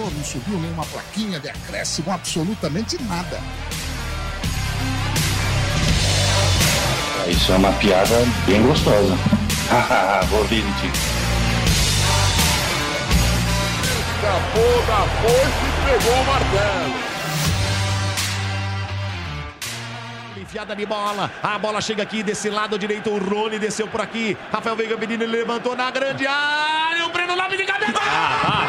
não subiu nenhuma plaquinha de acréscimo, absolutamente nada. Isso é uma piada bem gostosa. Vou rir, Escapou da foice e pegou o martelo. Enfiada de bola, a bola chega aqui desse lado direito, o Rony desceu por aqui, Rafael Veiga menino levantou na grande área, o Breno Lopes de cabeça!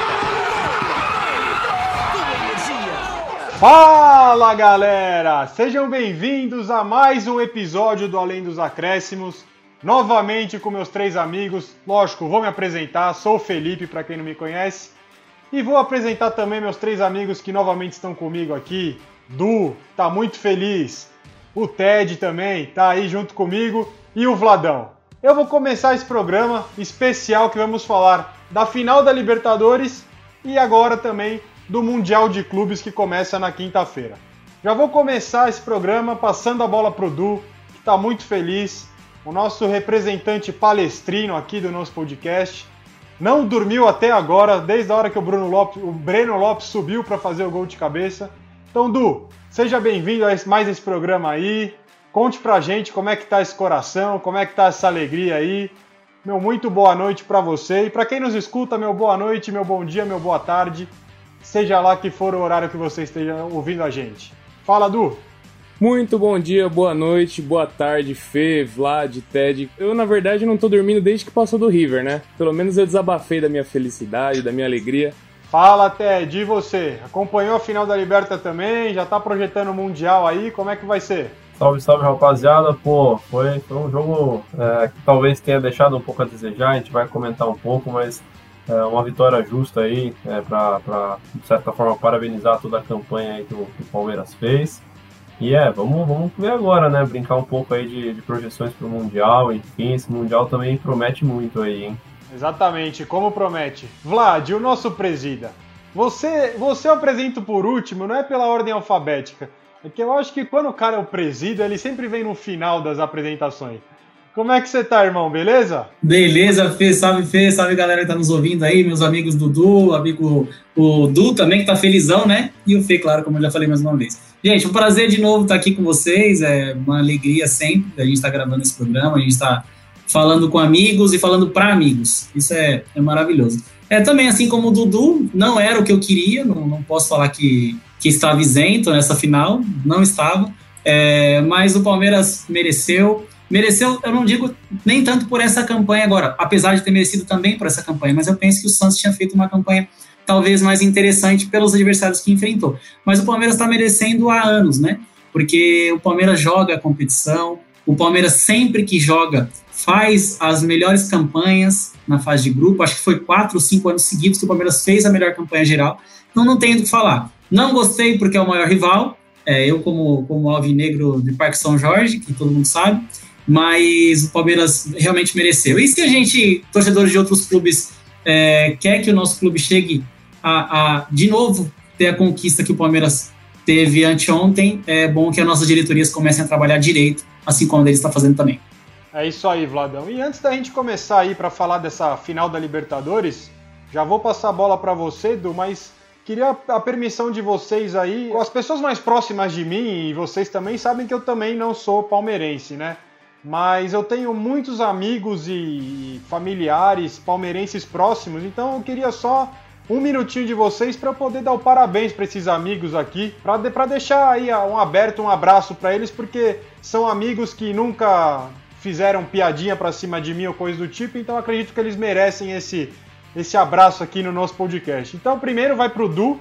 Fala galera! Sejam bem-vindos a mais um episódio do Além dos Acréscimos. Novamente com meus três amigos. Lógico, vou me apresentar. Sou o Felipe, para quem não me conhece. E vou apresentar também meus três amigos que novamente estão comigo aqui. Du, tá muito feliz. O Ted também tá aí junto comigo. E o Vladão. Eu vou começar esse programa especial que vamos falar da final da Libertadores e agora também do Mundial de Clubes que começa na quinta-feira. Já vou começar esse programa passando a bola pro Du, que está muito feliz, o nosso representante palestrino aqui do nosso podcast. Não dormiu até agora, desde a hora que o Bruno Lopes, o Breno Lopes subiu para fazer o gol de cabeça. Então, Du, seja bem-vindo a mais esse programa aí. Conte pra gente como é que tá esse coração, como é que tá essa alegria aí. Meu muito boa noite para você e para quem nos escuta, meu boa noite, meu bom dia, meu boa tarde seja lá que for o horário que você esteja ouvindo a gente. Fala, Du! Muito bom dia, boa noite, boa tarde, Fê, Vlad, Ted. Eu, na verdade, não tô dormindo desde que passou do River, né? Pelo menos eu desabafei da minha felicidade, da minha alegria. Fala, Ted, e você? Acompanhou a final da Liberta também? Já tá projetando o Mundial aí? Como é que vai ser? Salve, salve, rapaziada. Pô, foi, foi um jogo é, que talvez tenha deixado um pouco a desejar, a gente vai comentar um pouco, mas é uma vitória justa aí, é, para, de certa forma, parabenizar toda a campanha que o, que o, Palmeiras fez. E é, vamos, vamos ver agora, né? Brincar um pouco aí de, de projeções para o Mundial, enfim, esse Mundial também promete muito aí, hein? Exatamente, como promete. Vlad, o nosso presida. Você, você apresenta por último, não é pela ordem alfabética. É que eu acho que quando o cara é o presida, ele sempre vem no final das apresentações. Como é que você tá, irmão? Beleza? Beleza, Fê. Salve, Fê. Salve, galera que tá nos ouvindo aí. Meus amigos Dudu, amigo o Du também, que tá felizão, né? E o Fê, claro, como eu já falei mais uma vez. Gente, um prazer de novo estar aqui com vocês. É uma alegria sempre a gente tá gravando esse programa. A gente está falando com amigos e falando para amigos. Isso é, é maravilhoso. É também, assim como o Dudu, não era o que eu queria. Não, não posso falar que, que estava isento nessa final. Não estava. É, mas o Palmeiras mereceu mereceu, eu não digo nem tanto por essa campanha agora, apesar de ter merecido também por essa campanha, mas eu penso que o Santos tinha feito uma campanha talvez mais interessante pelos adversários que enfrentou. Mas o Palmeiras está merecendo há anos, né? Porque o Palmeiras joga a competição, o Palmeiras sempre que joga faz as melhores campanhas na fase de grupo. Acho que foi quatro ou cinco anos seguidos que o Palmeiras fez a melhor campanha geral. Então não tenho o que falar. Não gostei porque é o maior rival. É, eu, como, como alvinegro de Parque São Jorge, que todo mundo sabe, mas o Palmeiras realmente mereceu. E se a gente, torcedores de outros clubes, é, quer que o nosso clube chegue a, a, de novo, ter a conquista que o Palmeiras teve anteontem, é bom que as nossas diretorias comecem a trabalhar direito, assim como ele está fazendo também. É isso aí, Vladão. E antes da gente começar aí para falar dessa final da Libertadores, já vou passar a bola para você, Edu, mas queria a permissão de vocês aí. As pessoas mais próximas de mim e vocês também sabem que eu também não sou palmeirense, né? Mas eu tenho muitos amigos e familiares palmeirenses próximos, então eu queria só um minutinho de vocês para poder dar o parabéns para esses amigos aqui, para deixar aí um aberto, um abraço para eles, porque são amigos que nunca fizeram piadinha para cima de mim ou coisa do tipo, então acredito que eles merecem esse esse abraço aqui no nosso podcast. Então, primeiro vai pro Du,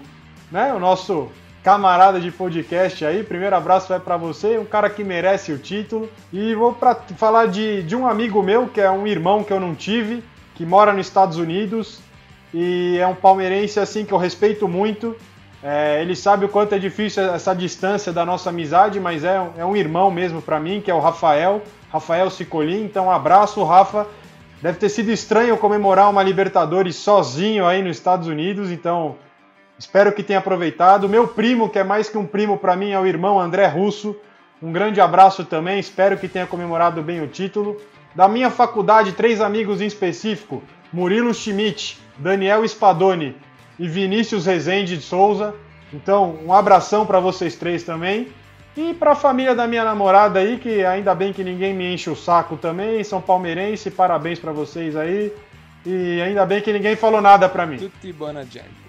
né, o nosso camarada de podcast aí. Primeiro abraço vai para você, um cara que merece o título. E vou para falar de, de um amigo meu, que é um irmão que eu não tive, que mora nos Estados Unidos e é um palmeirense assim que eu respeito muito. É, ele sabe o quanto é difícil essa distância da nossa amizade, mas é, é um irmão mesmo para mim, que é o Rafael, Rafael Cicolin. Então, um abraço, Rafa. Deve ter sido estranho comemorar uma Libertadores sozinho aí nos Estados Unidos, então Espero que tenha aproveitado. Meu primo, que é mais que um primo para mim, é o irmão André Russo. Um grande abraço também. Espero que tenha comemorado bem o título. Da minha faculdade, três amigos em específico: Murilo Schmidt, Daniel Spadoni e Vinícius Rezende de Souza. Então, um abração para vocês três também. E para a família da minha namorada aí, que ainda bem que ninguém me enche o saco também, são palmeirense, parabéns para vocês aí. E ainda bem que ninguém falou nada para mim.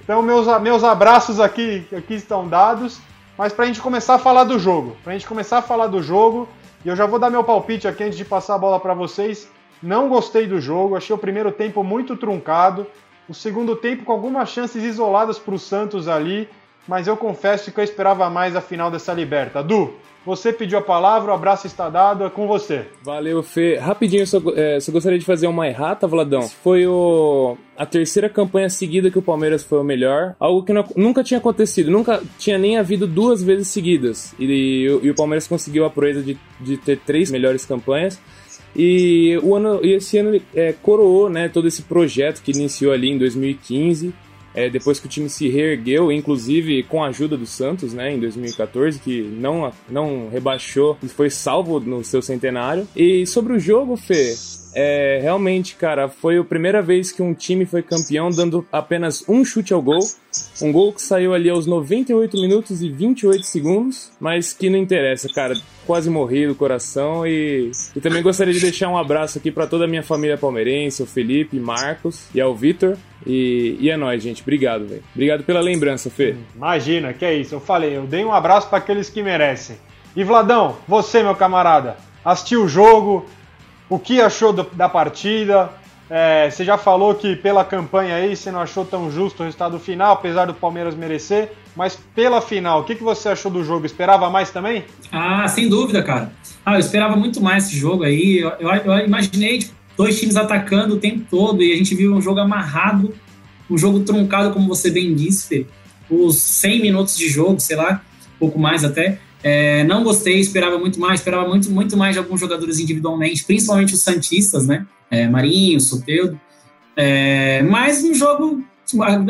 Então, meus, meus abraços aqui, aqui estão dados. Mas para a gente começar a falar do jogo, para a gente começar a falar do jogo, e eu já vou dar meu palpite aqui antes de passar a bola para vocês. Não gostei do jogo, achei o primeiro tempo muito truncado, o segundo tempo com algumas chances isoladas para o Santos ali, mas eu confesso que eu esperava mais a final dessa liberta. Du, você pediu a palavra, o abraço está dado, é com você. Valeu, Fê. Rapidinho, só, é, só gostaria de fazer uma errata, Vladão. Foi o, a terceira campanha seguida que o Palmeiras foi o melhor. Algo que não, nunca tinha acontecido. Nunca tinha nem havido duas vezes seguidas. E, e, e o Palmeiras conseguiu a proeza de, de ter três melhores campanhas. E, o ano, e esse ano é, coroou né, todo esse projeto que iniciou ali em 2015 é, depois que o time se reergueu, inclusive com a ajuda do Santos, né, em 2014, que não, não rebaixou e foi salvo no seu centenário. E sobre o jogo, Fê, é, realmente, cara, foi a primeira vez que um time foi campeão dando apenas um chute ao gol. Um gol que saiu ali aos 98 minutos e 28 segundos, mas que não interessa, cara. Quase morri do coração e, e também gostaria de deixar um abraço aqui para toda a minha família palmeirense, o Felipe, Marcos e ao Vitor. E, e é nóis, gente. Obrigado, velho. Obrigado pela lembrança, Fê. Imagina, que é isso. Eu falei, eu dei um abraço para aqueles que merecem. E Vladão, você, meu camarada, assistiu o jogo, o que achou do, da partida? É, você já falou que pela campanha aí você não achou tão justo o resultado final, apesar do Palmeiras merecer, mas pela final, o que, que você achou do jogo? Esperava mais também? Ah, sem dúvida, cara. Ah, eu esperava muito mais esse jogo aí. Eu, eu, eu imaginei tipo, dois times atacando o tempo todo e a gente viu um jogo amarrado, um jogo truncado, como você bem disse, Fê. Os 100 minutos de jogo, sei lá, pouco mais até. É, não gostei, esperava muito mais, esperava muito, muito mais de alguns jogadores individualmente, principalmente os Santistas, né? É, Marinho, Soteudo. É, mas um jogo,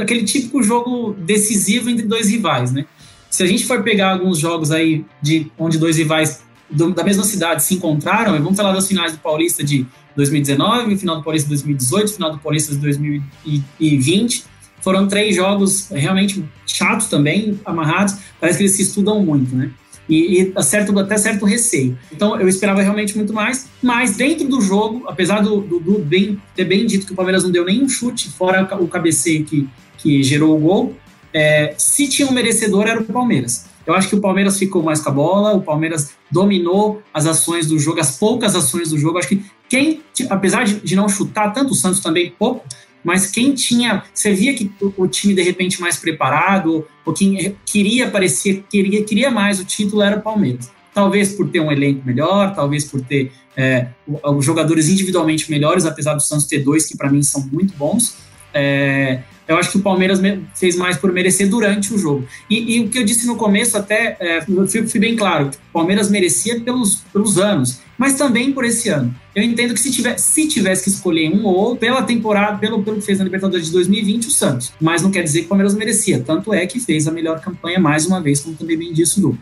aquele típico jogo decisivo entre dois rivais, né? Se a gente for pegar alguns jogos aí de onde dois rivais do, da mesma cidade se encontraram, vamos falar das finais do Paulista de 2019, final do Paulista de 2018, final do Paulista de 2020. Foram três jogos realmente chatos também, amarrados. Parece que eles se estudam muito, né? E, e certo, até certo receio. Então eu esperava realmente muito mais, mas dentro do jogo, apesar do, do, do bem, ter bem dito que o Palmeiras não deu nenhum chute, fora o cabeceio que, que gerou o gol, é, se tinha um merecedor era o Palmeiras. Eu acho que o Palmeiras ficou mais com a bola, o Palmeiras dominou as ações do jogo, as poucas ações do jogo. Acho que quem, apesar de, de não chutar, tanto o Santos também pouco, mas quem tinha, você via que o time de repente mais preparado, ou quem queria aparecer, queria, queria mais o título era o Palmeiras. Talvez por ter um elenco melhor, talvez por ter é, os jogadores individualmente melhores, apesar do Santos ter dois que para mim são muito bons. É, eu acho que o Palmeiras fez mais por merecer durante o jogo. E, e o que eu disse no começo, até é, fui, fui, bem claro: o Palmeiras merecia pelos, pelos anos, mas também por esse ano. Eu entendo que se, tiver, se tivesse que escolher um ou outro, pela temporada, pelo, pelo que fez na Libertadores de 2020, o Santos. Mas não quer dizer que o Palmeiras merecia. Tanto é que fez a melhor campanha mais uma vez, como também bem disse o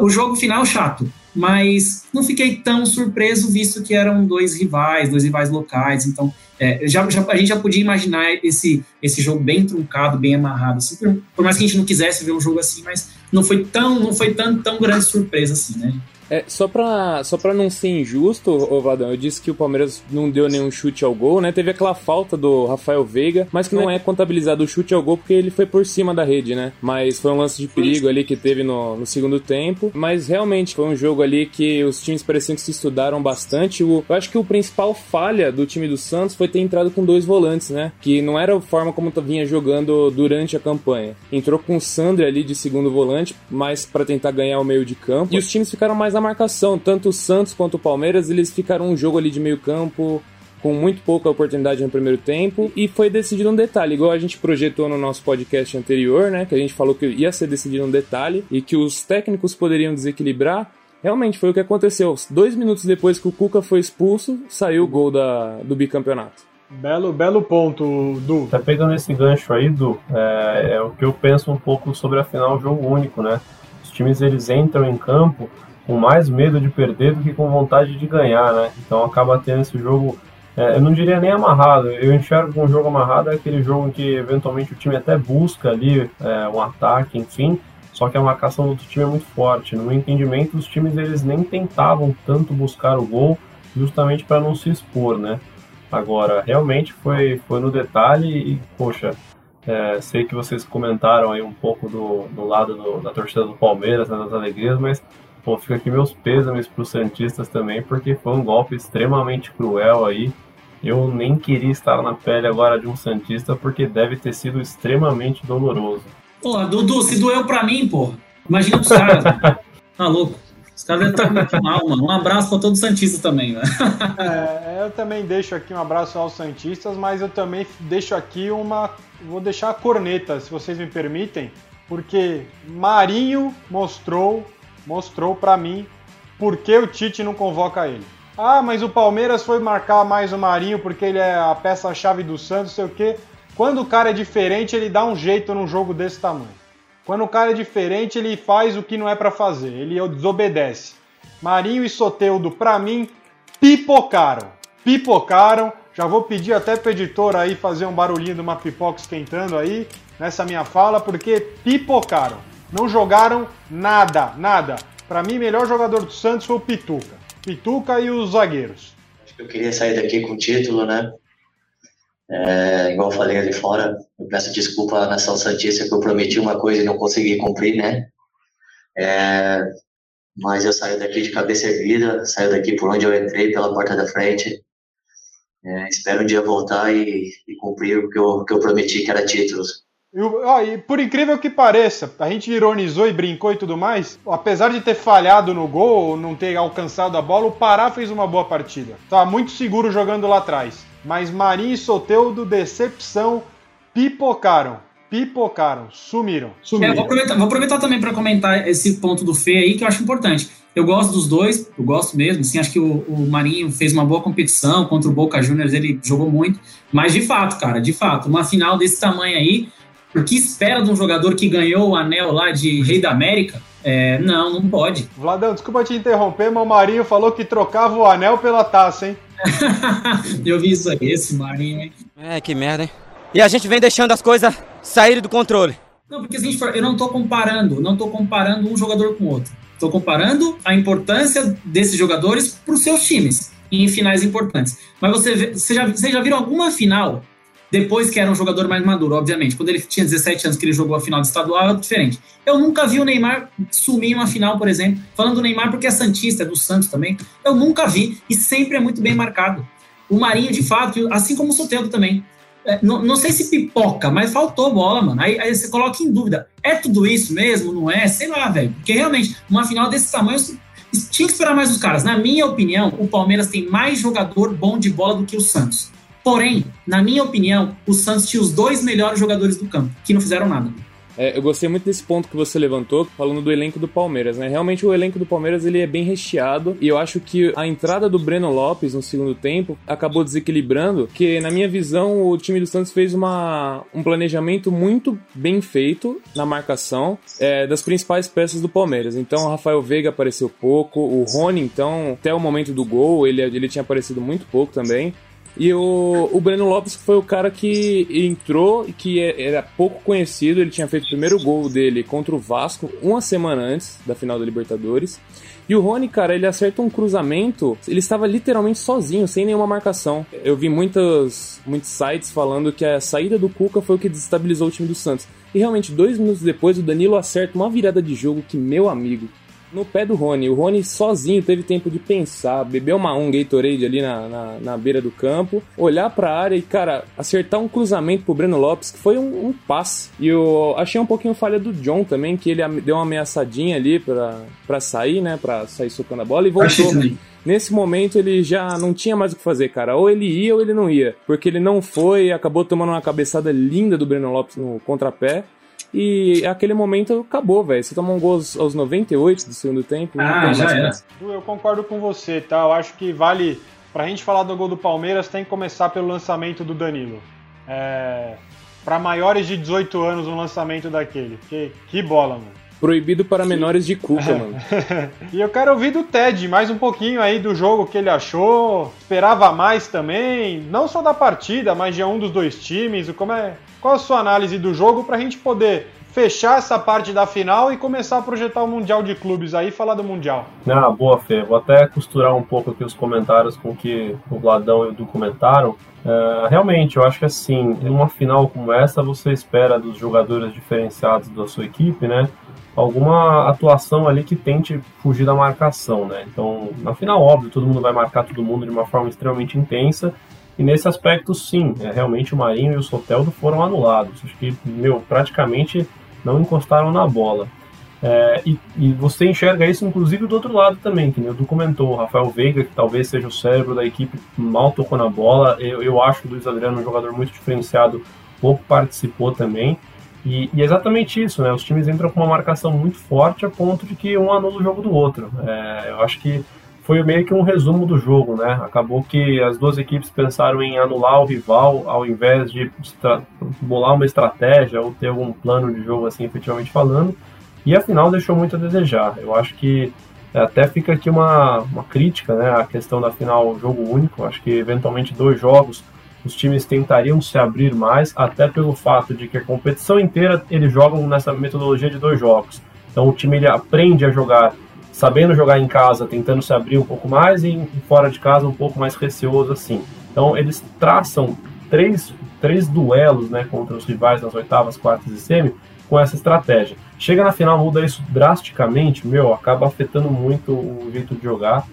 O jogo final, chato mas não fiquei tão surpreso, visto que eram dois rivais, dois rivais locais, então é, já, já, a gente já podia imaginar esse, esse jogo bem truncado, bem amarrado, assim, por, por, mais que a gente não quisesse ver um jogo assim, mas não foi tão, não foi tão, tão grande surpresa assim, né? É, só pra, só pra não ser injusto, ô Vadão, eu disse que o Palmeiras não deu nenhum chute ao gol, né? Teve aquela falta do Rafael Veiga, mas que não é contabilizado o chute ao gol porque ele foi por cima da rede, né? Mas foi um lance de perigo ali que teve no, no segundo tempo. Mas realmente foi um jogo ali que os times pareciam que se estudaram bastante. O, eu acho que o principal falha do time do Santos foi ter entrado com dois volantes, né? Que não era a forma como vinha jogando durante a campanha. Entrou com o Sandri ali de segundo volante, mas para tentar ganhar o meio de campo. E os times ficaram mais na marcação. Tanto o Santos quanto o Palmeiras, eles ficaram um jogo ali de meio campo com muito pouca oportunidade no primeiro tempo e foi decidido um detalhe, igual a gente projetou no nosso podcast anterior, né, que a gente falou que ia ser decidido um detalhe e que os técnicos poderiam desequilibrar. Realmente foi o que aconteceu. Dois minutos depois que o Cuca foi expulso, saiu o gol da, do bicampeonato. Belo, belo ponto, Du. Tá pegando esse gancho aí, Du, é, é o que eu penso um pouco sobre a final jogo único, né? Os times eles entram em campo com mais medo de perder do que com vontade de ganhar, né? Então acaba tendo esse jogo é, eu não diria nem amarrado. Eu enxergo que um jogo amarrado é aquele jogo em que eventualmente o time até busca ali é, um ataque, enfim, só que a marcação do outro time é muito forte. No meu entendimento, os times eles nem tentavam tanto buscar o gol, justamente para não se expor, né? Agora, realmente foi, foi no detalhe e, poxa, é, sei que vocês comentaram aí um pouco do, do lado do, da torcida do Palmeiras, né, das alegrias, mas pô, fica aqui meus pêsames para os Santistas também, porque foi um golpe extremamente cruel aí. Eu nem queria estar na pele agora de um Santista, porque deve ter sido extremamente doloroso. Pô, Dudu, se doeu pra mim, pô. Imagina os caras. tá louco. Os caras devem estar muito mal, mano. Um abraço para todo Santista também, velho. É, eu também deixo aqui um abraço aos Santistas, mas eu também deixo aqui uma. Vou deixar a corneta, se vocês me permitem, porque Marinho mostrou, mostrou para mim por que o Tite não convoca ele. Ah, mas o Palmeiras foi marcar mais o Marinho porque ele é a peça-chave do Santos, sei o quê. Quando o cara é diferente, ele dá um jeito num jogo desse tamanho. Quando o cara é diferente, ele faz o que não é para fazer, ele desobedece. Marinho e Soteudo, para mim, pipocaram. Pipocaram. Já vou pedir até pro editor aí fazer um barulhinho de uma pipoca esquentando aí nessa minha fala, porque pipocaram. Não jogaram nada, nada. Para mim, melhor jogador do Santos foi o Pituca. Pituca e os zagueiros. Eu queria sair daqui com o título, né? É, igual eu falei ali fora, eu peço desculpa à Nação Santista que eu prometi uma coisa e não consegui cumprir, né? É, mas eu saio daqui de cabeça erguida, saio daqui por onde eu entrei, pela porta da frente. É, espero um dia voltar e, e cumprir o que eu, que eu prometi, que era títulos. E, ó, e por incrível que pareça, a gente ironizou e brincou e tudo mais. Apesar de ter falhado no gol, não ter alcançado a bola, o Pará fez uma boa partida. Tava muito seguro jogando lá atrás. Mas Marinho e Soteudo, decepção, pipocaram. Pipocaram, sumiram. sumiram. É, vou, aproveitar, vou, aproveitar, também para comentar esse ponto do Fê aí, que eu acho importante. Eu gosto dos dois, eu gosto mesmo. Assim, acho que o, o Marinho fez uma boa competição contra o Boca Juniors, ele jogou muito. Mas de fato, cara, de fato, uma final desse tamanho aí, o que espera de um jogador que ganhou o anel lá de Rei da América? É, não, não pode. Vladão, desculpa te interromper, mas o Marinho falou que trocava o anel pela taça, hein? eu vi isso aí, esse Marinho, hein? É, que merda, hein? E a gente vem deixando as coisas saírem do controle. Não, porque se eu não tô comparando, não tô comparando um jogador com o outro. Tô comparando a importância desses jogadores para os seus times em finais importantes. Mas você, você, já, você já viram alguma final depois que era um jogador mais maduro, obviamente. Quando ele tinha 17 anos que ele jogou a final de estadual, é diferente. Eu nunca vi o Neymar sumir uma final, por exemplo. Falando do Neymar porque é Santista, é do Santos também. Eu nunca vi e sempre é muito bem marcado. O Marinho, de fato, assim como o Soteldo também. É, não, não, sei se pipoca, mas faltou bola, mano. Aí, aí, você coloca em dúvida. É tudo isso mesmo? Não é? Sei lá, velho. Porque realmente, uma final desse tamanho, tinha que esperar mais os caras. Na minha opinião, o Palmeiras tem mais jogador bom de bola do que o Santos. Porém, na minha opinião, o Santos tinha os dois melhores jogadores do campo, que não fizeram nada. É, eu gostei muito desse ponto que você levantou, falando do elenco do Palmeiras, né? Realmente o elenco do Palmeiras ele é bem recheado e eu acho que a entrada do Breno Lopes no segundo tempo acabou desequilibrando, que na minha visão o time do Santos fez uma, um planejamento muito bem feito na marcação é, das principais peças do Palmeiras. Então o Rafael Veiga apareceu pouco, o Rony então até o momento do gol ele, ele tinha aparecido muito pouco também. E o, o Breno Lopes foi o cara que entrou e que é, era pouco conhecido. Ele tinha feito o primeiro gol dele contra o Vasco uma semana antes da final da Libertadores. E o Rony, cara, ele acerta um cruzamento, ele estava literalmente sozinho, sem nenhuma marcação. Eu vi muitos, muitos sites falando que a saída do Cuca foi o que desestabilizou o time do Santos. E realmente, dois minutos depois, o Danilo acerta uma virada de jogo que, meu amigo, no pé do Rony. O Rony sozinho teve tempo de pensar, beber uma um Gatorade ali na, na, na beira do campo, olhar para a área e, cara, acertar um cruzamento pro Breno Lopes, que foi um, um passe. E eu achei um pouquinho falha do John também, que ele deu uma ameaçadinha ali para sair, né, para sair socando a bola e voltou. Nesse momento ele já não tinha mais o que fazer, cara. Ou ele ia ou ele não ia. Porque ele não foi e acabou tomando uma cabeçada linda do Breno Lopes no contrapé. E aquele momento acabou, velho. Você tomou um gol aos, aos 98 do segundo tempo. Ah, já era. Eu concordo com você, tá? Eu acho que vale. Pra gente falar do gol do Palmeiras, tem que começar pelo lançamento do Danilo. É, para maiores de 18 anos, um lançamento daquele. Que, que bola, mano. Proibido para menores de Cuca, mano. e eu quero ouvir do Ted mais um pouquinho aí do jogo que ele achou. Esperava mais também, não só da partida, mas de um dos dois times. Como é, qual a sua análise do jogo pra gente poder fechar essa parte da final e começar a projetar o Mundial de Clubes aí e falar do Mundial. Ah, boa, Fê. Vou até costurar um pouco aqui os comentários com que o Vladão e o Du comentaram. Uh, realmente, eu acho que assim, em uma final como essa, você espera dos jogadores diferenciados da sua equipe, né? Alguma atuação ali que tente fugir da marcação, né? Então, na final, óbvio, todo mundo vai marcar todo mundo de uma forma extremamente intensa. E nesse aspecto, sim, é, realmente o Marinho e o Soteldo foram anulados. Acho que, meu, praticamente não encostaram na bola. É, e, e, você enxerga isso, inclusive, do outro lado também, que o Du comentou, o Rafael Veiga, que talvez seja o cérebro da equipe, mal tocou na bola. Eu, eu acho que o Luiz Adriano é um jogador muito diferenciado, pouco participou também. E, e, é exatamente isso, né? Os times entram com uma marcação muito forte a ponto de que um anula o jogo do outro. É, eu acho que foi meio que um resumo do jogo, né? Acabou que as duas equipes pensaram em anular o rival ao invés de bolar uma estratégia ou ter algum plano de jogo, assim, efetivamente falando. E a final deixou muito a desejar. Eu acho que até fica aqui uma, uma crítica, né? A questão da final jogo único. Acho que eventualmente dois jogos os times tentariam se abrir mais, até pelo fato de que a competição inteira eles jogam nessa metodologia de dois jogos. Então o time ele aprende a jogar sabendo jogar em casa, tentando se abrir um pouco mais e fora de casa um pouco mais receoso assim. Então eles traçam três, três duelos né, contra os rivais nas oitavas, quartas e semi com essa estratégia. Chega na final, muda isso drasticamente, meu, acaba afetando muito o jeito de jogar.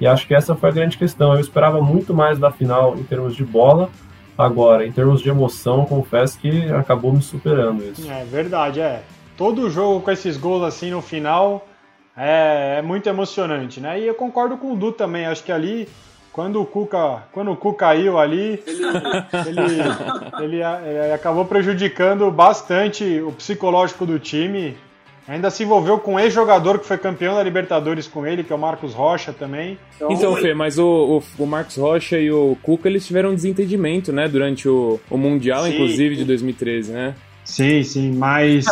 E acho que essa foi a grande questão. Eu esperava muito mais da final em termos de bola. Agora, em termos de emoção, confesso que acabou me superando isso. É verdade, é. Todo jogo com esses gols assim no final é, é muito emocionante, né? E eu concordo com o Du também. Acho que ali quando o Cuca, quando o Cuca caiu ali, ele, ele, ele, ele, acabou prejudicando bastante o psicológico do time. Ainda se envolveu com um ex-jogador que foi campeão da Libertadores com ele, que é o Marcos Rocha também. Então, então Fê, mas o, o, o, Marcos Rocha e o Cuca, eles tiveram um desentendimento, né? Durante o, o Mundial, sim. inclusive, de 2013, né? Sim, sim, mas...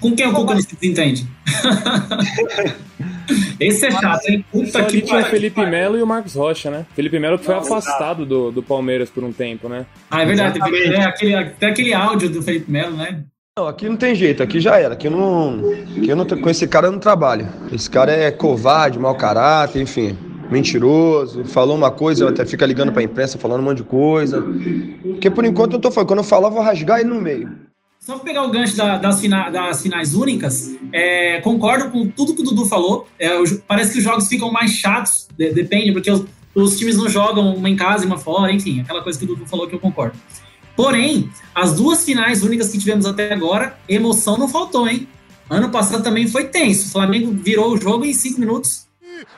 Com quem o Cuca não se desentende? Esse é chato, hein? Puta que tinha o Felipe Melo e o Marcos Rocha, né? Felipe Melo que foi afastado do, do Palmeiras por um tempo, né? Ah, é verdade. Tem, aquele, até aquele áudio do Felipe Melo, né? Não, aqui não tem jeito, aqui já era. Aqui eu não, aqui eu não. Com esse cara eu não trabalho. Esse cara é covarde, mau caráter, enfim. Mentiroso, falou uma coisa, até fica ligando pra imprensa falando um monte de coisa. Porque por enquanto eu tô falando, quando eu falar, eu vou rasgar ele no meio. Só para pegar o gancho da, das, fina, das, finais únicas, é, concordo com tudo que o Dudu falou. É, parece que os jogos ficam mais chatos, de, depende, porque os, os, times não jogam uma em casa e uma fora, enfim, aquela coisa que o Dudu falou que eu concordo. Porém, as duas finais únicas que tivemos até agora, emoção não faltou, hein? Ano passado também foi tenso. O Flamengo virou o jogo em cinco minutos.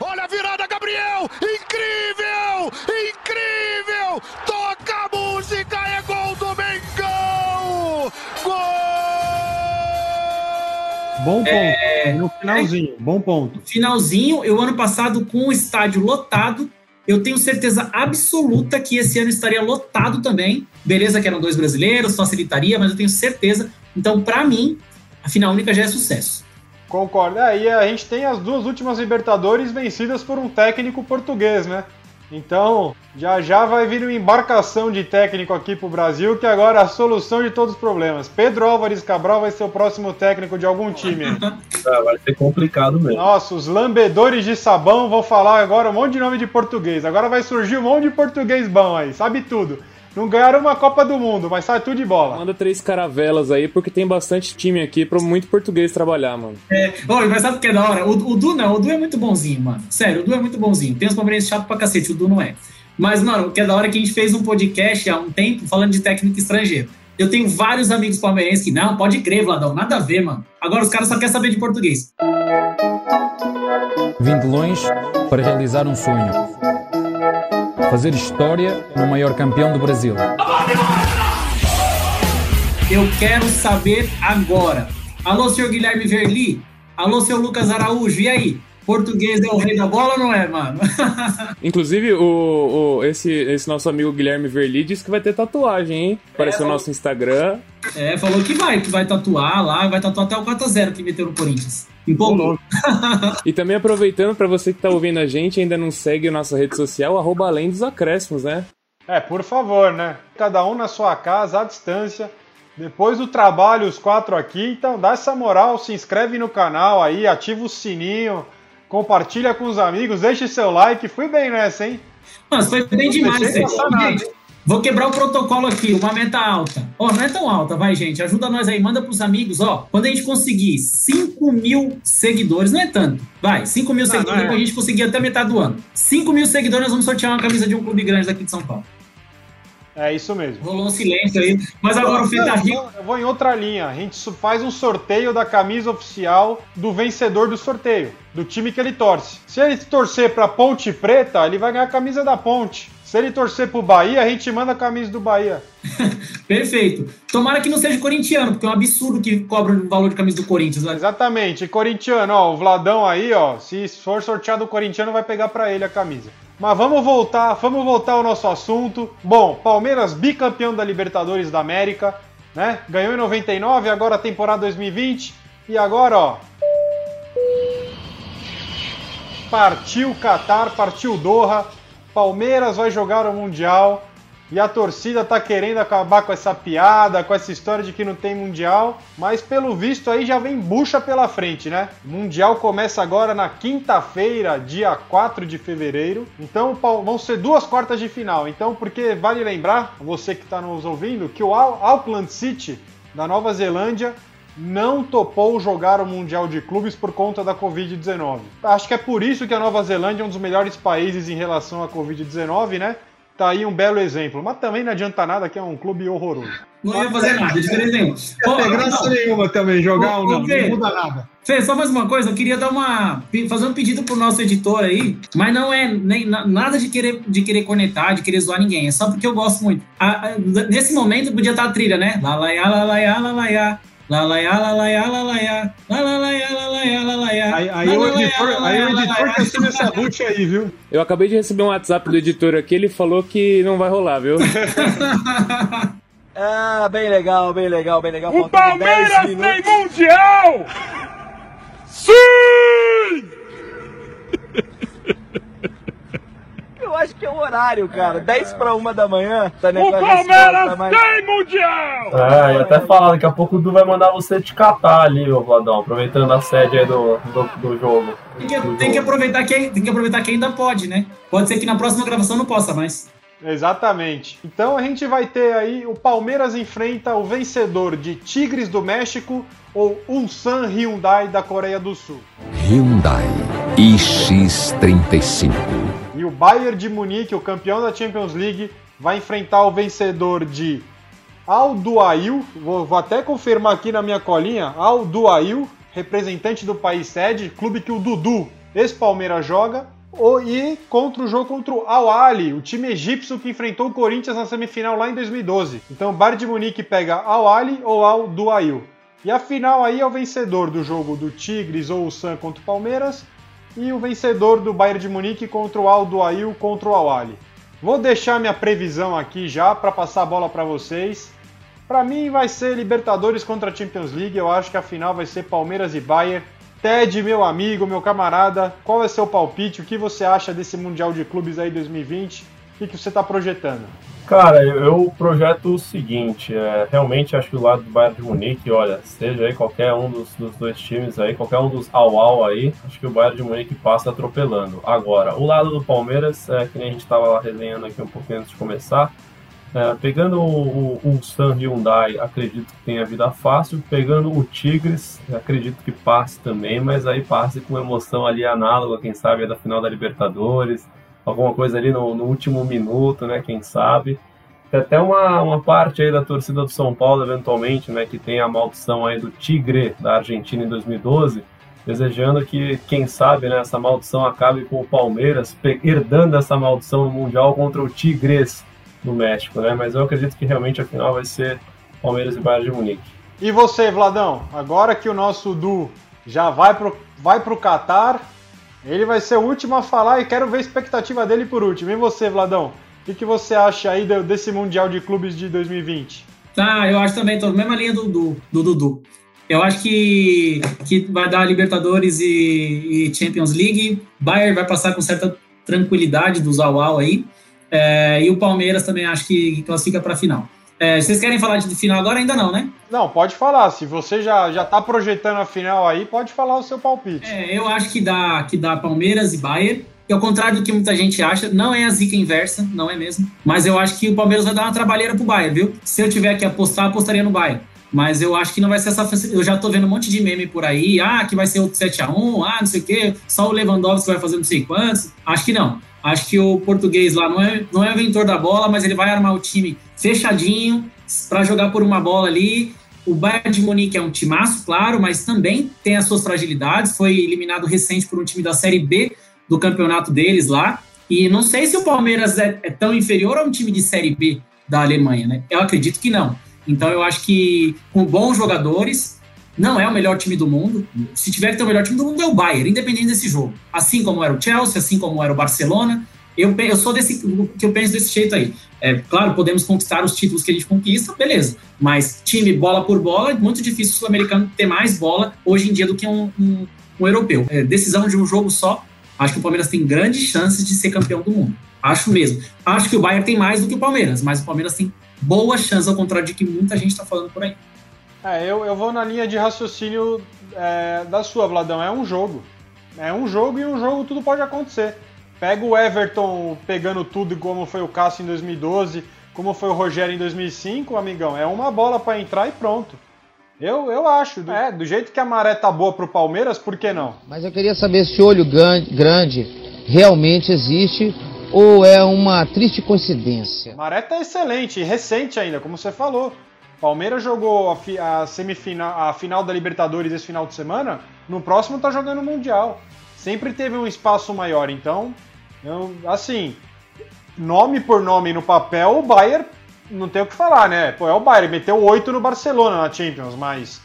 Olha a virada, Gabriel! Incrível! Incrível! Toca a música, é gol do Mengão! Gol! Bom ponto. É... No finalzinho, bom ponto. Finalzinho, eu ano passado com o estádio lotado, eu tenho certeza absoluta que esse ano estaria lotado também. Beleza que eram dois brasileiros, facilitaria, mas eu tenho certeza. Então, para mim, a final única já é sucesso. Concordo. É, e a gente tem as duas últimas Libertadores vencidas por um técnico português, né? Então, já já vai vir uma embarcação de técnico aqui pro Brasil, que agora é a solução de todos os problemas. Pedro Álvares Cabral vai ser o próximo técnico de algum time. ah, vai ser complicado mesmo. Nossa, os lambedores de sabão vão falar agora um monte de nome de português. Agora vai surgir um monte de português bom aí, sabe tudo. Não ganharam uma Copa do Mundo, mas sai tudo de bola. Manda três caravelas aí, porque tem bastante time aqui para muito português trabalhar, mano. É, oh, mas sabe o que é da hora? O, o Du não, o Du é muito bonzinho, mano. Sério, o Du é muito bonzinho. Tem uns palmeirenses chato pra cacete, o Du não é. Mas, mano, o que é da hora é que a gente fez um podcast há um tempo falando de técnico estrangeiro. Eu tenho vários amigos palmeirenses que, não, pode crer, Vladão, nada a ver, mano. Agora os caras só querem saber de português. Vim de longe para realizar um sonho fazer história no maior campeão do Brasil. Eu quero saber agora. Alô, senhor Guilherme Verli? Alô, seu Lucas Araújo? E aí? Português é o rei da bola ou não é, mano? Inclusive, o, o, esse, esse nosso amigo Guilherme Verli disse que vai ter tatuagem, hein? Apareceu é, no nosso Instagram. É, falou que vai, que vai tatuar lá, vai tatuar até o 4x0 que meteu no Corinthians. Empolgou. E também aproveitando para você que tá ouvindo a gente e ainda não segue a nossa rede social, arroba além dos acréscimos, né? É, por favor, né? Cada um na sua casa, à distância. Depois do trabalho, os quatro aqui. Então dá essa moral, se inscreve no canal aí, ativa o sininho, compartilha com os amigos, deixe seu like. Fui bem nessa, hein? Mas foi bem demais, deixei Vou quebrar o protocolo aqui, uma meta alta. Ó, não é tão alta, vai, gente. Ajuda nós aí, manda pros amigos, ó. Quando a gente conseguir 5 mil seguidores, não é tanto. Vai, 5 mil seguidores não é. pra gente conseguir até metade do ano. 5 mil seguidores, nós vamos sortear uma camisa de um clube grande daqui de São Paulo. É isso mesmo. Rolou um silêncio aí. Mas agora o Fê tá rico. Eu vou em outra linha. A gente faz um sorteio da camisa oficial do vencedor do sorteio, do time que ele torce. Se ele torcer pra Ponte Preta, ele vai ganhar a camisa da Ponte. Se ele torcer pro Bahia, a gente manda a camisa do Bahia. Perfeito. Tomara que não seja corintiano, porque é um absurdo que cobra o valor de camisa do Corinthians. né? Exatamente. E corintiano, ó, o Vladão aí, ó, se for sorteado o corintiano, vai pegar pra ele a camisa. Mas vamos voltar, vamos voltar ao nosso assunto. Bom, Palmeiras bicampeão da Libertadores da América, né? Ganhou em 99, agora a temporada 2020 e agora, ó, partiu Qatar, partiu Doha. Palmeiras vai jogar o Mundial e a torcida tá querendo acabar com essa piada, com essa história de que não tem Mundial, mas pelo visto aí já vem bucha pela frente, né? O Mundial começa agora na quinta-feira, dia 4 de fevereiro. Então vão ser duas quartas de final. Então, porque vale lembrar, você que está nos ouvindo, que o Au- Auckland City da Nova Zelândia não topou jogar o Mundial de Clubes por conta da Covid-19. Acho que é por isso que a Nova Zelândia é um dos melhores países em relação à Covid-19, né? Tá aí um belo exemplo. Mas também não adianta nada que é um clube horroroso. Não ia fazer nada, diferença nenhuma. Não tem graça nenhuma também jogar ou não, não muda nada. Fê, só mais uma coisa, eu queria dar uma. fazer um pedido pro nosso editor aí, mas não é nem, na- nada de querer, de querer cornetar, de querer zoar ninguém, é só porque eu gosto muito. A- a- nesse momento podia estar a trilha, né? Lá, lá, lá, Lalaiá, lalaiá, lalaiá. Lalaiá, lalaiá, lalaiá. Aí, o editor, aí o editor que essa boot aí, viu? Eu acabei de receber um WhatsApp do editor aqui, ele falou que não vai rolar, viu? ah, bem legal, bem legal, bem legal. O Palmeiras tem mundial! Sim! Eu acho que é o horário, cara. 10 para 1 da manhã. Tá O Palmeiras tá mais- tem Mundial! É, e até falar, daqui a pouco o Du vai mandar você te catar ali, ô Vladão, aproveitando a sede aí do, do, do jogo. Tem que, tem, que aproveitar que, tem que aproveitar que ainda pode, né? Pode ser que na próxima gravação não possa mais. Exatamente. Então a gente vai ter aí o Palmeiras enfrenta o vencedor de Tigres do México ou Ulsan Hyundai da Coreia do Sul. Hyundai iX35. E o Bayern de Munique, o campeão da Champions League, vai enfrentar o vencedor de Alduail, vou, vou até confirmar aqui na minha colinha, Alduail, representante do país sede, clube que o Dudu, ex-Palmeiras, joga, e contra o jogo contra o Al Ali, o time egípcio que enfrentou o Corinthians na semifinal lá em 2012. Então Bayern de Munique pega Al Ali ou Al Duail. E a final aí é o vencedor do jogo do Tigres ou o San contra o Palmeiras e o vencedor do Bayern de Munique contra o Al Duail contra o Al Ali. Vou deixar minha previsão aqui já para passar a bola para vocês. Para mim vai ser Libertadores contra a Champions League. Eu acho que a final vai ser Palmeiras e Bayern. Ted, meu amigo, meu camarada, qual é seu palpite? O que você acha desse Mundial de Clubes aí 2020? O que, que você está projetando? Cara, eu, projeto o seguinte, é, realmente acho que o lado do Bayern de Munique, olha, seja aí qualquer um dos, dos dois times aí, qualquer um dos au-au aí, acho que o Bayern de Munique passa atropelando. Agora, o lado do Palmeiras, é, que nem a gente estava resenhando aqui um pouquinho antes de começar, é, pegando o, o Hyundai, acredito que tenha vida fácil. Pegando o Tigres, acredito que passe também, mas aí passe com emoção ali análoga, quem sabe, da final da Libertadores, alguma coisa ali no, no último minuto, né? Quem sabe. Tem até uma, uma parte aí da torcida do São Paulo, eventualmente, né? Que tem a maldição aí do Tigre da Argentina em 2012, desejando que, quem sabe, né, essa maldição acabe com o Palmeiras herdando essa maldição no Mundial contra o Tigres do México, né? Mas eu acredito que realmente a final vai ser Palmeiras e Bayern de Munique. E você, Vladão? Agora que o nosso Du já vai pro, vai pro Qatar, ele vai ser o último a falar e quero ver a expectativa dele por último. E você, Vladão? O que, que você acha aí do- desse Mundial de Clubes de 2020? Tá, eu acho também, tô na mesma linha do Dudu. Do Dudu. Eu acho que, que vai dar Libertadores e, e Champions League. Bayern vai passar com certa tranquilidade do Zawal aí. É, e o Palmeiras também acho que classifica para a final. É, vocês querem falar de final agora? Ainda não, né? Não, pode falar. Se você já, já tá projetando a final aí, pode falar o seu palpite. É, eu acho que dá, que dá Palmeiras e Bayern. E ao contrário do que muita gente acha, não é a zica inversa, não é mesmo. Mas eu acho que o Palmeiras vai dar uma trabalheira pro Bayern, viu? Se eu tiver que apostar, apostaria no Bayern. Mas eu acho que não vai ser essa. Eu já tô vendo um monte de meme por aí. Ah, que vai ser outro 7x1, ah, não sei o quê. Só o Lewandowski vai fazer não sei quantos. Acho que não. Acho que o português lá não é, não é o inventor da bola, mas ele vai armar o time fechadinho para jogar por uma bola ali. O Bayern de Munique é um timaço, claro, mas também tem as suas fragilidades. Foi eliminado recente por um time da Série B do campeonato deles lá. E não sei se o Palmeiras é, é tão inferior a um time de Série B da Alemanha, né? Eu acredito que não. Então eu acho que com bons jogadores, não é o melhor time do mundo. Se tiver que ter o melhor time do mundo, é o Bayern, independente desse jogo. Assim como era o Chelsea, assim como era o Barcelona. Eu, eu sou desse que eu penso desse jeito aí. É claro, podemos conquistar os títulos que a gente conquista, beleza. Mas time bola por bola, é muito difícil o sul-americano ter mais bola hoje em dia do que um, um, um europeu. É, decisão de um jogo só, acho que o Palmeiras tem grandes chances de ser campeão do mundo. Acho mesmo. Acho que o Bayern tem mais do que o Palmeiras, mas o Palmeiras tem boa chance, ao contrário de que muita gente está falando por aí. É, eu, eu vou na linha de raciocínio é, da sua, Vladão. É um jogo. É um jogo e um jogo tudo pode acontecer. Pega o Everton pegando tudo, como foi o Cássio em 2012, como foi o Rogério em 2005, amigão. É uma bola para entrar e pronto. Eu, eu acho. É, do jeito que a maré tá boa pro Palmeiras, por que não? Mas eu queria saber se o olho grande realmente existe ou é uma triste coincidência? Maré tá excelente, recente ainda, como você falou. Palmeiras jogou a, a, semifinal, a final da Libertadores esse final de semana, no próximo tá jogando o Mundial. Sempre teve um espaço maior, então, eu, assim, nome por nome no papel, o Bayern não tem o que falar, né? Pô, é o Bayern, meteu oito no Barcelona na Champions, mas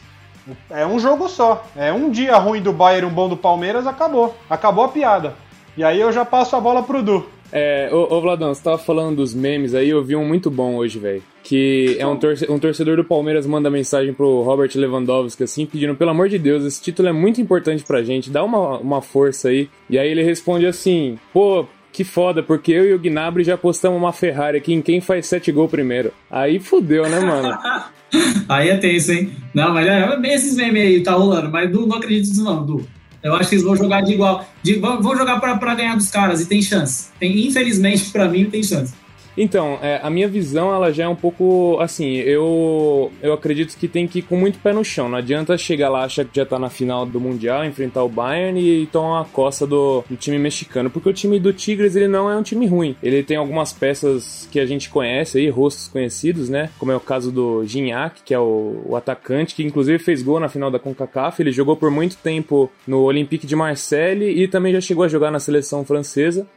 é um jogo só. É um dia ruim do Bayern, um bom do Palmeiras, acabou. Acabou a piada. E aí eu já passo a bola pro Du. É, ô, ô Vladão, você tava falando dos memes aí, eu vi um muito bom hoje, velho. Que é um, torce um torcedor do Palmeiras manda mensagem pro Robert Lewandowski, assim, pedindo, pelo amor de Deus, esse título é muito importante pra gente, dá uma, uma força aí. E aí ele responde assim, pô, que foda, porque eu e o Gnabry já postamos uma Ferrari aqui em quem faz sete gols primeiro. Aí fudeu, né, mano? aí é tenso, hein? Não, mas é, é bem esses memes aí, tá rolando, mas Du, não acredito nisso não, Du. Eu acho que eles vão jogar de igual. De, vão jogar para ganhar dos caras e tem chance. Tem, infelizmente, para mim, tem chance. Então, é, a minha visão ela já é um pouco assim. Eu, eu acredito que tem que ir com muito pé no chão. Não adianta chegar lá, achar que já tá na final do Mundial, enfrentar o Bayern e tomar a costa do, do, time mexicano. Porque o time do Tigres ele não é um time ruim. Ele tem algumas peças que a gente conhece aí, rostos conhecidos, né? Como é o caso do Gignac, que é o, o atacante, que inclusive fez gol na final da CONCACAF. Ele jogou por muito tempo no Olympique de Marseille e também já chegou a jogar na seleção francesa.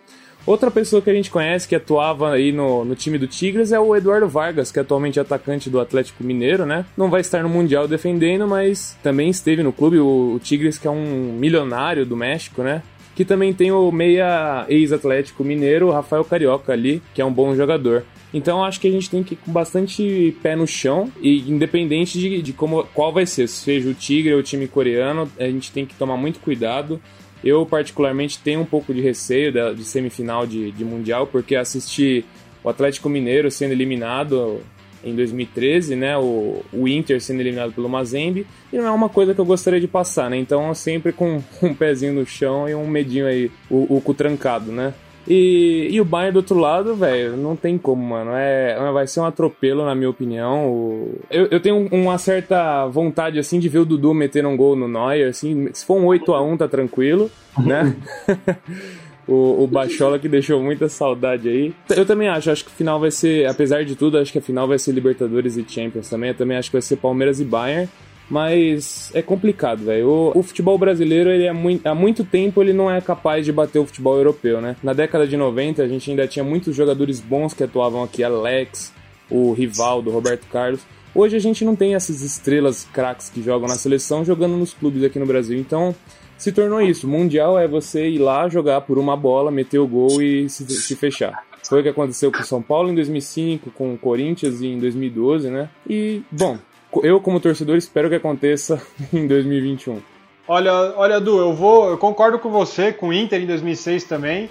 Outra pessoa que a gente conhece que atuava aí no, no time do Tigres é o Eduardo Vargas, que é atualmente atacante do Atlético Mineiro, né? Não vai estar no Mundial defendendo, mas também esteve no clube. O, o Tigres, que é um milionário do México, né? Que também tem o meia ex-Atlético Mineiro, Rafael Carioca ali, que é um bom jogador. Então acho que a gente tem que ir com bastante pé no chão e independente de, de como, qual vai ser, seja o Tigre ou o time coreano, a gente tem que tomar muito cuidado eu, particularmente, tenho um pouco de receio de, de semifinal de, de Mundial, porque assisti o Atlético Mineiro sendo eliminado em 2013, né? O, o Inter sendo eliminado pelo Mazembe, e não é uma coisa que eu gostaria de passar, né? Então, sempre com um pezinho no chão e um medinho aí, o, o cu trancado, né? E, e o Bayern do outro lado, velho, não tem como, mano. É, vai ser um atropelo, na minha opinião. O... Eu, eu tenho uma certa vontade, assim, de ver o Dudu meter um gol no Neuer, assim. Se for um 8x1, tá tranquilo, né? o, o Bachola que deixou muita saudade aí. Eu também acho, acho que o final vai ser, apesar de tudo, acho que a final vai ser Libertadores e Champions também. Eu também acho que vai ser Palmeiras e Bayern. Mas é complicado, velho. O, o, futebol brasileiro, ele é muito, há muito tempo, ele não é capaz de bater o futebol europeu, né? Na década de 90, a gente ainda tinha muitos jogadores bons que atuavam aqui, Alex, o Rivaldo, Roberto Carlos. Hoje a gente não tem essas estrelas craques que jogam na seleção jogando nos clubes aqui no Brasil. Então, se tornou isso. Mundial é você ir lá jogar por uma bola, meter o gol e se, se fechar. Foi o que aconteceu com o São Paulo em 2005, com o Corinthians em 2012, né? E, bom, eu como torcedor espero que aconteça em 2021. Olha, olha, Du, eu vou, eu concordo com você, com o Inter em 2006 também,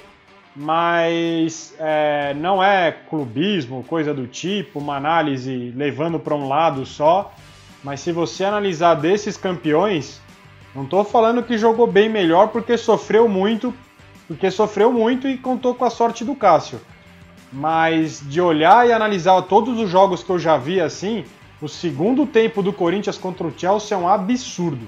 mas é, não é clubismo, coisa do tipo, uma análise levando para um lado só. Mas se você analisar desses campeões, não estou falando que jogou bem melhor porque sofreu muito, porque sofreu muito e contou com a sorte do Cássio. Mas de olhar e analisar todos os jogos que eu já vi assim, o segundo tempo do Corinthians contra o Chelsea é um absurdo.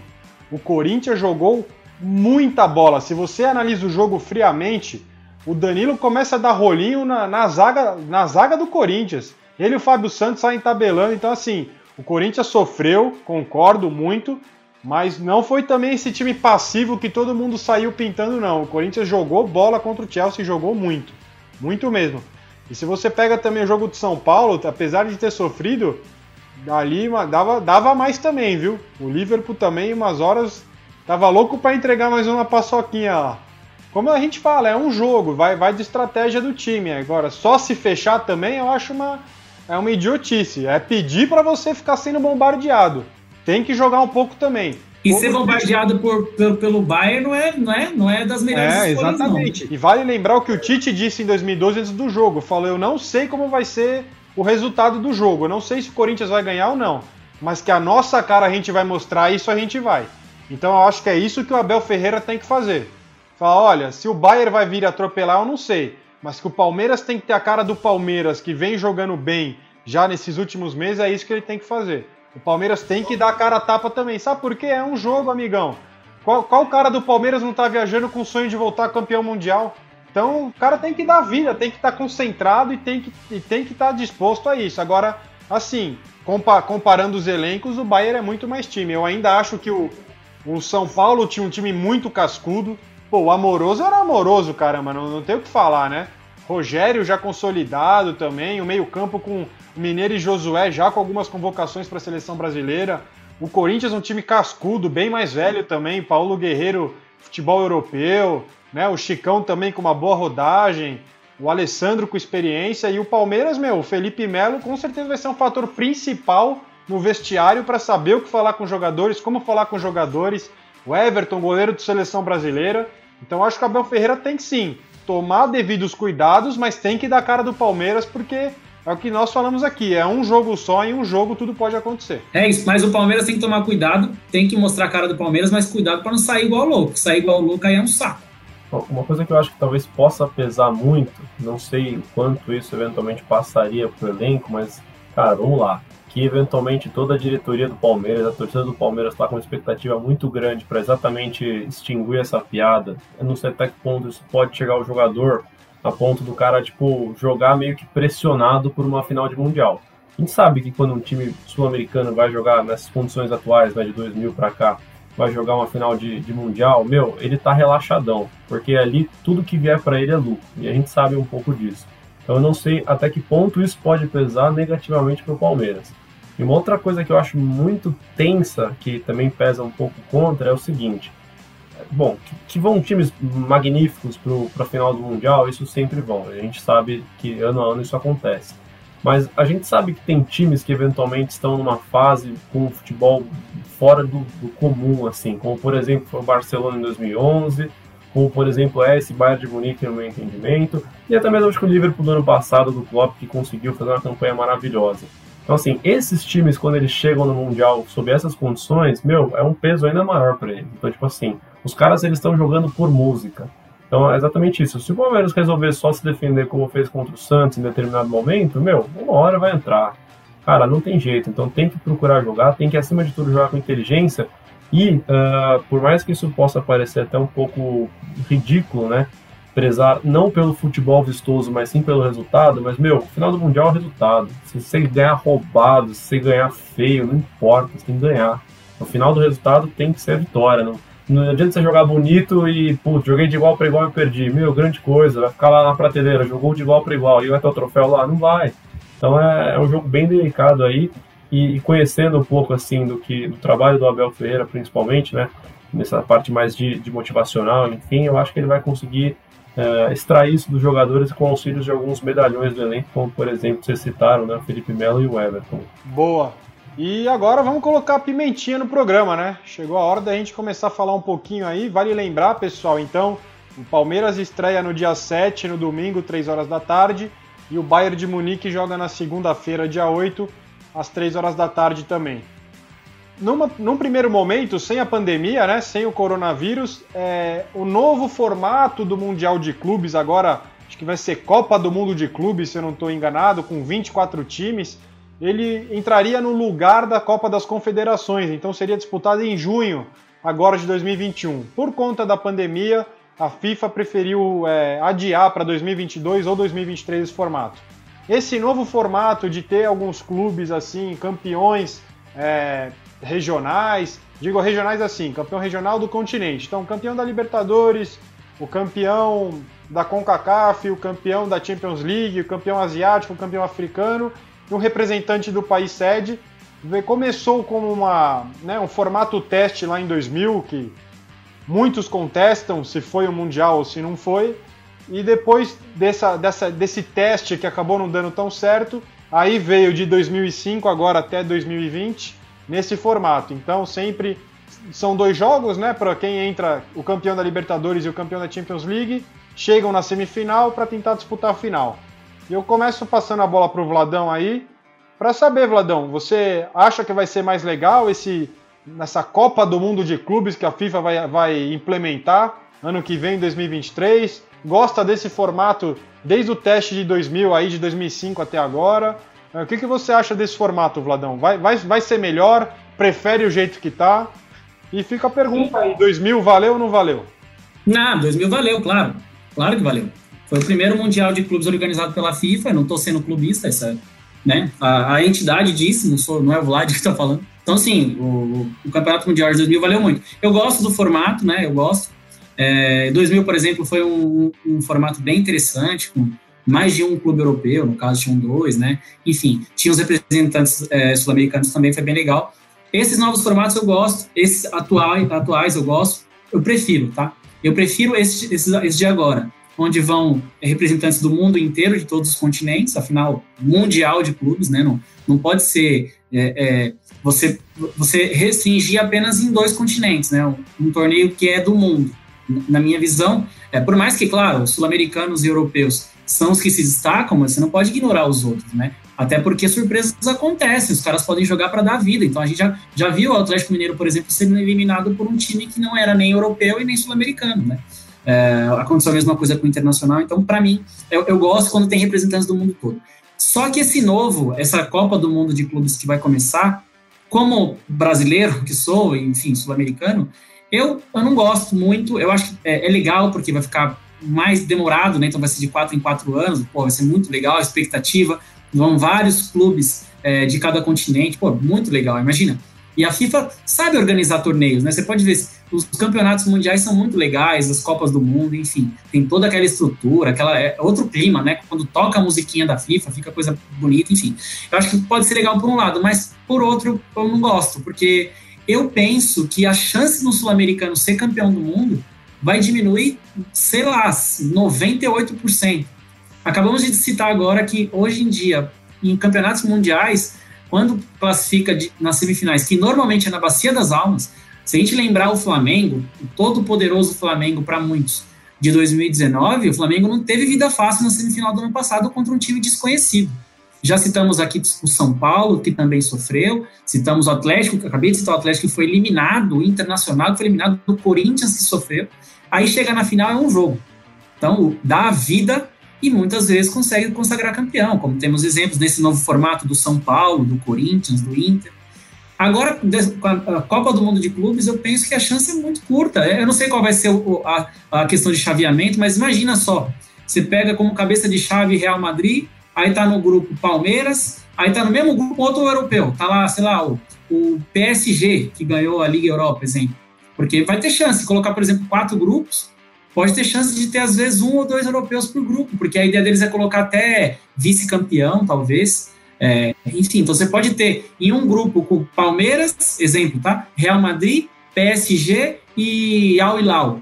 O Corinthians jogou muita bola. Se você analisa o jogo friamente, o Danilo começa a dar rolinho na, na zaga, na zaga do Corinthians. Ele e o Fábio Santos saem tabelando. Então, assim, o Corinthians sofreu, concordo muito, mas não foi também esse time passivo que todo mundo saiu pintando, não. O Corinthians jogou bola contra o Chelsea, jogou muito. Muito mesmo. E se você pega também o jogo de São Paulo, apesar de ter sofrido, ali dava, dava mais também, viu? O Liverpool também, umas horas, tava louco para entregar mais uma paçoquinha lá. Como a gente fala, é um jogo, vai, vai de estratégia do time. Agora, só se fechar também, eu acho uma, é uma idiotice. É pedir para você ficar sendo bombardeado. Tem que jogar um pouco também. E ser bombardeado por, pelo, pelo Bayern não é, não, é, não é das melhores é, escolhas, exatamente. Não. E vale lembrar o que o Tite disse em 2012 antes do jogo. Falou, eu não sei como vai ser o resultado do jogo. Eu não sei se o Corinthians vai ganhar ou não. Mas que a nossa cara a gente vai mostrar, isso a gente vai. Então eu acho que é isso que o Abel Ferreira tem que fazer. Falar, olha, se o Bayern vai vir atropelar, eu não sei. Mas que o Palmeiras tem que ter a cara do Palmeiras, que vem jogando bem já nesses últimos meses, é isso que ele tem que fazer. O Palmeiras tem que dar a cara a tapa também. Sabe por quê? É um jogo, amigão. Qual, qual cara do Palmeiras não tá viajando com o sonho de voltar campeão mundial? Então o cara tem que dar vida, tem que estar tá concentrado e tem que estar tá disposto a isso. Agora, assim, compa comparando os elencos, o Bayern é muito mais time. Eu ainda acho que o, o São Paulo tinha um time muito cascudo. Pô, o Amoroso era amoroso, caramba, não, não tem o que falar, né? Rogério já consolidado também, o meio-campo com Mineiro e Josué já com algumas convocações para a seleção brasileira. O Corinthians um time cascudo, bem mais velho também, Paulo Guerreiro, futebol europeu, né? O Chicão também com uma boa rodagem, o Alessandro com experiência e o Palmeiras, meu, o Felipe Melo com certeza vai ser um fator principal no vestiário para saber o que falar com os jogadores, como falar com os jogadores. O Everton, goleiro de seleção brasileira. Então acho que o Abel Ferreira tem que sim tomar devidos cuidados, mas tem que dar cara do Palmeiras porque é o que nós falamos aqui, é um jogo só e um jogo tudo pode acontecer. É isso, mas o Palmeiras tem que tomar cuidado, tem que mostrar a cara do Palmeiras, mas cuidado para não sair igual louco. Sair igual louco aí é um saco. Uma coisa que eu acho que talvez possa pesar muito, não sei quanto isso eventualmente passaria pro elenco, mas, cara, vamos lá. Que eventualmente toda a diretoria do Palmeiras, a torcida do Palmeiras está com uma expectativa muito grande para exatamente extinguir essa piada. Eu não sei até que ponto isso pode chegar ao jogador a ponto do cara, tipo, jogar meio que pressionado por uma final de Mundial. A gente sabe que quando um time sul-americano vai jogar nessas condições atuais, né, de 2000 para cá, vai jogar uma final de, de Mundial, meu, ele tá relaxadão, porque ali tudo que vier para ele é lucro, e a gente sabe um pouco disso. Então eu não sei até que ponto isso pode pesar negativamente para o Palmeiras. E uma outra coisa que eu acho muito tensa, que também pesa um pouco contra, é o seguinte: bom, que, que vão times magníficos para a final do Mundial, isso sempre vão. A gente sabe que ano a ano isso acontece. Mas a gente sabe que tem times que eventualmente estão numa fase com o futebol fora do, do comum, assim, como por exemplo foi o Barcelona em 2011, como por exemplo é esse Bayern de Munique no meu entendimento, e até mesmo acho que o Liverpool do ano passado do Klopp que conseguiu fazer uma campanha maravilhosa. Então, assim, esses times, quando eles chegam no Mundial sob essas condições, meu, é um peso ainda maior para eles. Então, tipo assim, os caras eles estão jogando por música. Então é exatamente isso. Se o Palmeiras resolver só se defender como fez contra o Santos em determinado momento, meu, uma hora vai entrar. Cara, não tem jeito. Então tem que procurar jogar, tem que acima de tudo jogar com inteligência. E uh, por mais que isso possa parecer até um pouco ridículo, né? prezar não pelo futebol vistoso, mas sim pelo resultado, mas, meu, final do Mundial é o resultado. Se você ganhar roubado, se você ganhar feio, não importa, você tem que ganhar. No final do resultado tem que ser a vitória. Não, não adianta você jogar bonito e, putz, joguei de igual para igual e perdi. Meu, grande coisa, vai ficar lá na prateleira, jogou de igual para igual e vai ter o troféu lá? Não vai. Então é, é um jogo bem delicado aí. E, e, conhecendo um pouco assim do que do trabalho do Abel Ferreira, principalmente, né? Nessa parte mais de, de motivacional, enfim, eu acho que ele vai conseguir é, extrair isso dos jogadores com auxílios de alguns medalhões do elenco, como por exemplo vocês citaram, né, Felipe Melo e o Everton. Boa. E agora vamos colocar a pimentinha no programa, né? Chegou a hora da gente começar a falar um pouquinho aí. Vale lembrar, pessoal, então, o Palmeiras estreia no dia 7, no domingo, 3 horas da tarde, e o Bayern de Munique joga na segunda-feira, dia 8, às 3 horas da tarde também. Numa, num primeiro momento, sem a pandemia, né, sem o coronavírus, é, o novo formato do Mundial de Clubes, agora acho que vai ser Copa do Mundo de Clubes, se eu não estou enganado, com 24 times, ele entraria no lugar da Copa das Confederações, então seria disputado em junho, agora de 2021. Por conta da pandemia, a FIFA preferiu é, adiar para 2022 ou 2023 esse formato. Esse novo formato de ter alguns clubes assim, campeões é, regionais, digo regionais assim, campeão regional do continente. Então, campeão da Libertadores, o campeão da CONCACAF, o campeão da Champions League, o campeão asiático, o campeão africano e um representante do país sede. Começou como uma, né, um formato teste lá em 2000, que muitos contestam se foi o Mundial ou se não foi. E depois dessa, dessa, desse teste que acabou não dando tão certo, aí veio de 2005 agora até 2020 nesse formato. Então sempre são dois jogos, né? Para quem entra, o campeão da Libertadores e o campeão da Champions League chegam na semifinal para tentar disputar a final. E eu começo passando a bola para o Vladão aí, para saber, Vladão, você acha que vai ser mais legal esse nessa Copa do Mundo de Clubes que a FIFA vai, vai implementar ano que vem, 2023? Gosta desse formato desde o teste de 2000 aí, de 2005 até agora? O que, que você acha desse formato, Vladão? Vai, vai, vai ser melhor? Prefere o jeito que tá? E fica a pergunta aí, 2000 valeu ou não valeu? Não, 2000 valeu, claro. Claro que valeu. Foi o primeiro Mundial de Clubes organizado pela FIFA, não estou sendo clubista, né? A, a, entidade disse, não, sou, não é o Vlad que está falando. Então, assim, o, o, Campeonato Mundial de 2000 valeu muito. Eu gosto do formato, né? Eu gosto. É, 2000, por exemplo, foi um, um, formato bem interessante, com mais de um clube europeu, no caso tinham dois, né? Enfim, tinha os representantes é, sul-americanos também, foi bem legal. Esses novos formatos eu gosto, esses atuais, atuais eu gosto, eu prefiro, tá? Eu prefiro esses, esses, esses de agora onde vão representantes do mundo inteiro, de todos os continentes, afinal, mundial de clubes, né? Não, não pode ser é, é, você, você restringir apenas em dois continentes, né? Um, um, torneio que é do mundo. Na minha visão, é, por mais que, claro, os sul-americanos e europeus são os que se destacam, mas você não pode ignorar os outros, né? Até porque surpresas acontecem, os caras podem jogar para dar vida. Então a gente já, já viu o Atlético Mineiro, por exemplo, sendo eliminado por um time que não era nem europeu e nem sul-americano, né? É, aconteceu a mesma coisa com o Internacional. Então, para mim, eu, eu gosto quando tem representantes do mundo todo. Só que esse novo, essa Copa do Mundo de Clubes que vai começar, como brasileiro que sou, enfim, sul-americano, eu, eu não gosto muito. Eu acho que é, é, legal porque vai ficar mais demorado, né? Então vai ser de quatro em quatro anos. Pô, vai ser muito legal a expectativa. Vão vários clubes é, de cada continente. Pô, muito legal. Imagina, e a FIFA sabe organizar torneios, né? Você pode ver, os campeonatos mundiais são muito legais, as Copas do Mundo, enfim, tem toda aquela estrutura, aquela é outro clima, né? Quando toca a musiquinha da FIFA, fica coisa bonita, enfim. Eu acho que pode ser legal por um lado, mas por outro eu não gosto, porque eu penso que a chance no sul-americano ser campeão do mundo vai diminuir, sei lá, 98%. Acabamos de citar agora que hoje em dia, em campeonatos mundiais, quando classifica de, nas semifinais, que normalmente é na Bacia das Almas, se a gente lembrar o Flamengo, o todo poderoso Flamengo para muitos, de 2019, o Flamengo não teve vida fácil na semifinal do ano passado contra um time desconhecido. Já citamos aqui o São Paulo, que também sofreu, citamos o Atlético, que acabei de citar o Atlético, que foi eliminado, o Internacional, que foi eliminado do Corinthians, que sofreu. Aí chega na final, é um jogo. Então, dá a vida e muitas vezes consegue consagrar campeão, como temos exemplos nesse novo formato do São Paulo, do Corinthians, do Inter. Agora, com a Copa do Mundo de Clubes, eu penso que a chance é muito curta. Eu não sei qual vai ser a, a questão de chaveamento, mas imagina só: você pega como cabeça de chave Real Madrid, aí tá no grupo Palmeiras, aí tá no mesmo grupo outro europeu, tá lá, sei lá, o, o PSG, que ganhou a Liga Europa, exemplo. Porque vai ter chance colocar, por exemplo, quatro grupos, pode ter chance de ter, às vezes, um ou dois europeus por grupo, porque a ideia deles é colocar até vice-campeão, talvez. É, enfim, então você pode ter em um grupo com Palmeiras, exemplo, tá? Real Madrid, PSG e Al Hilal.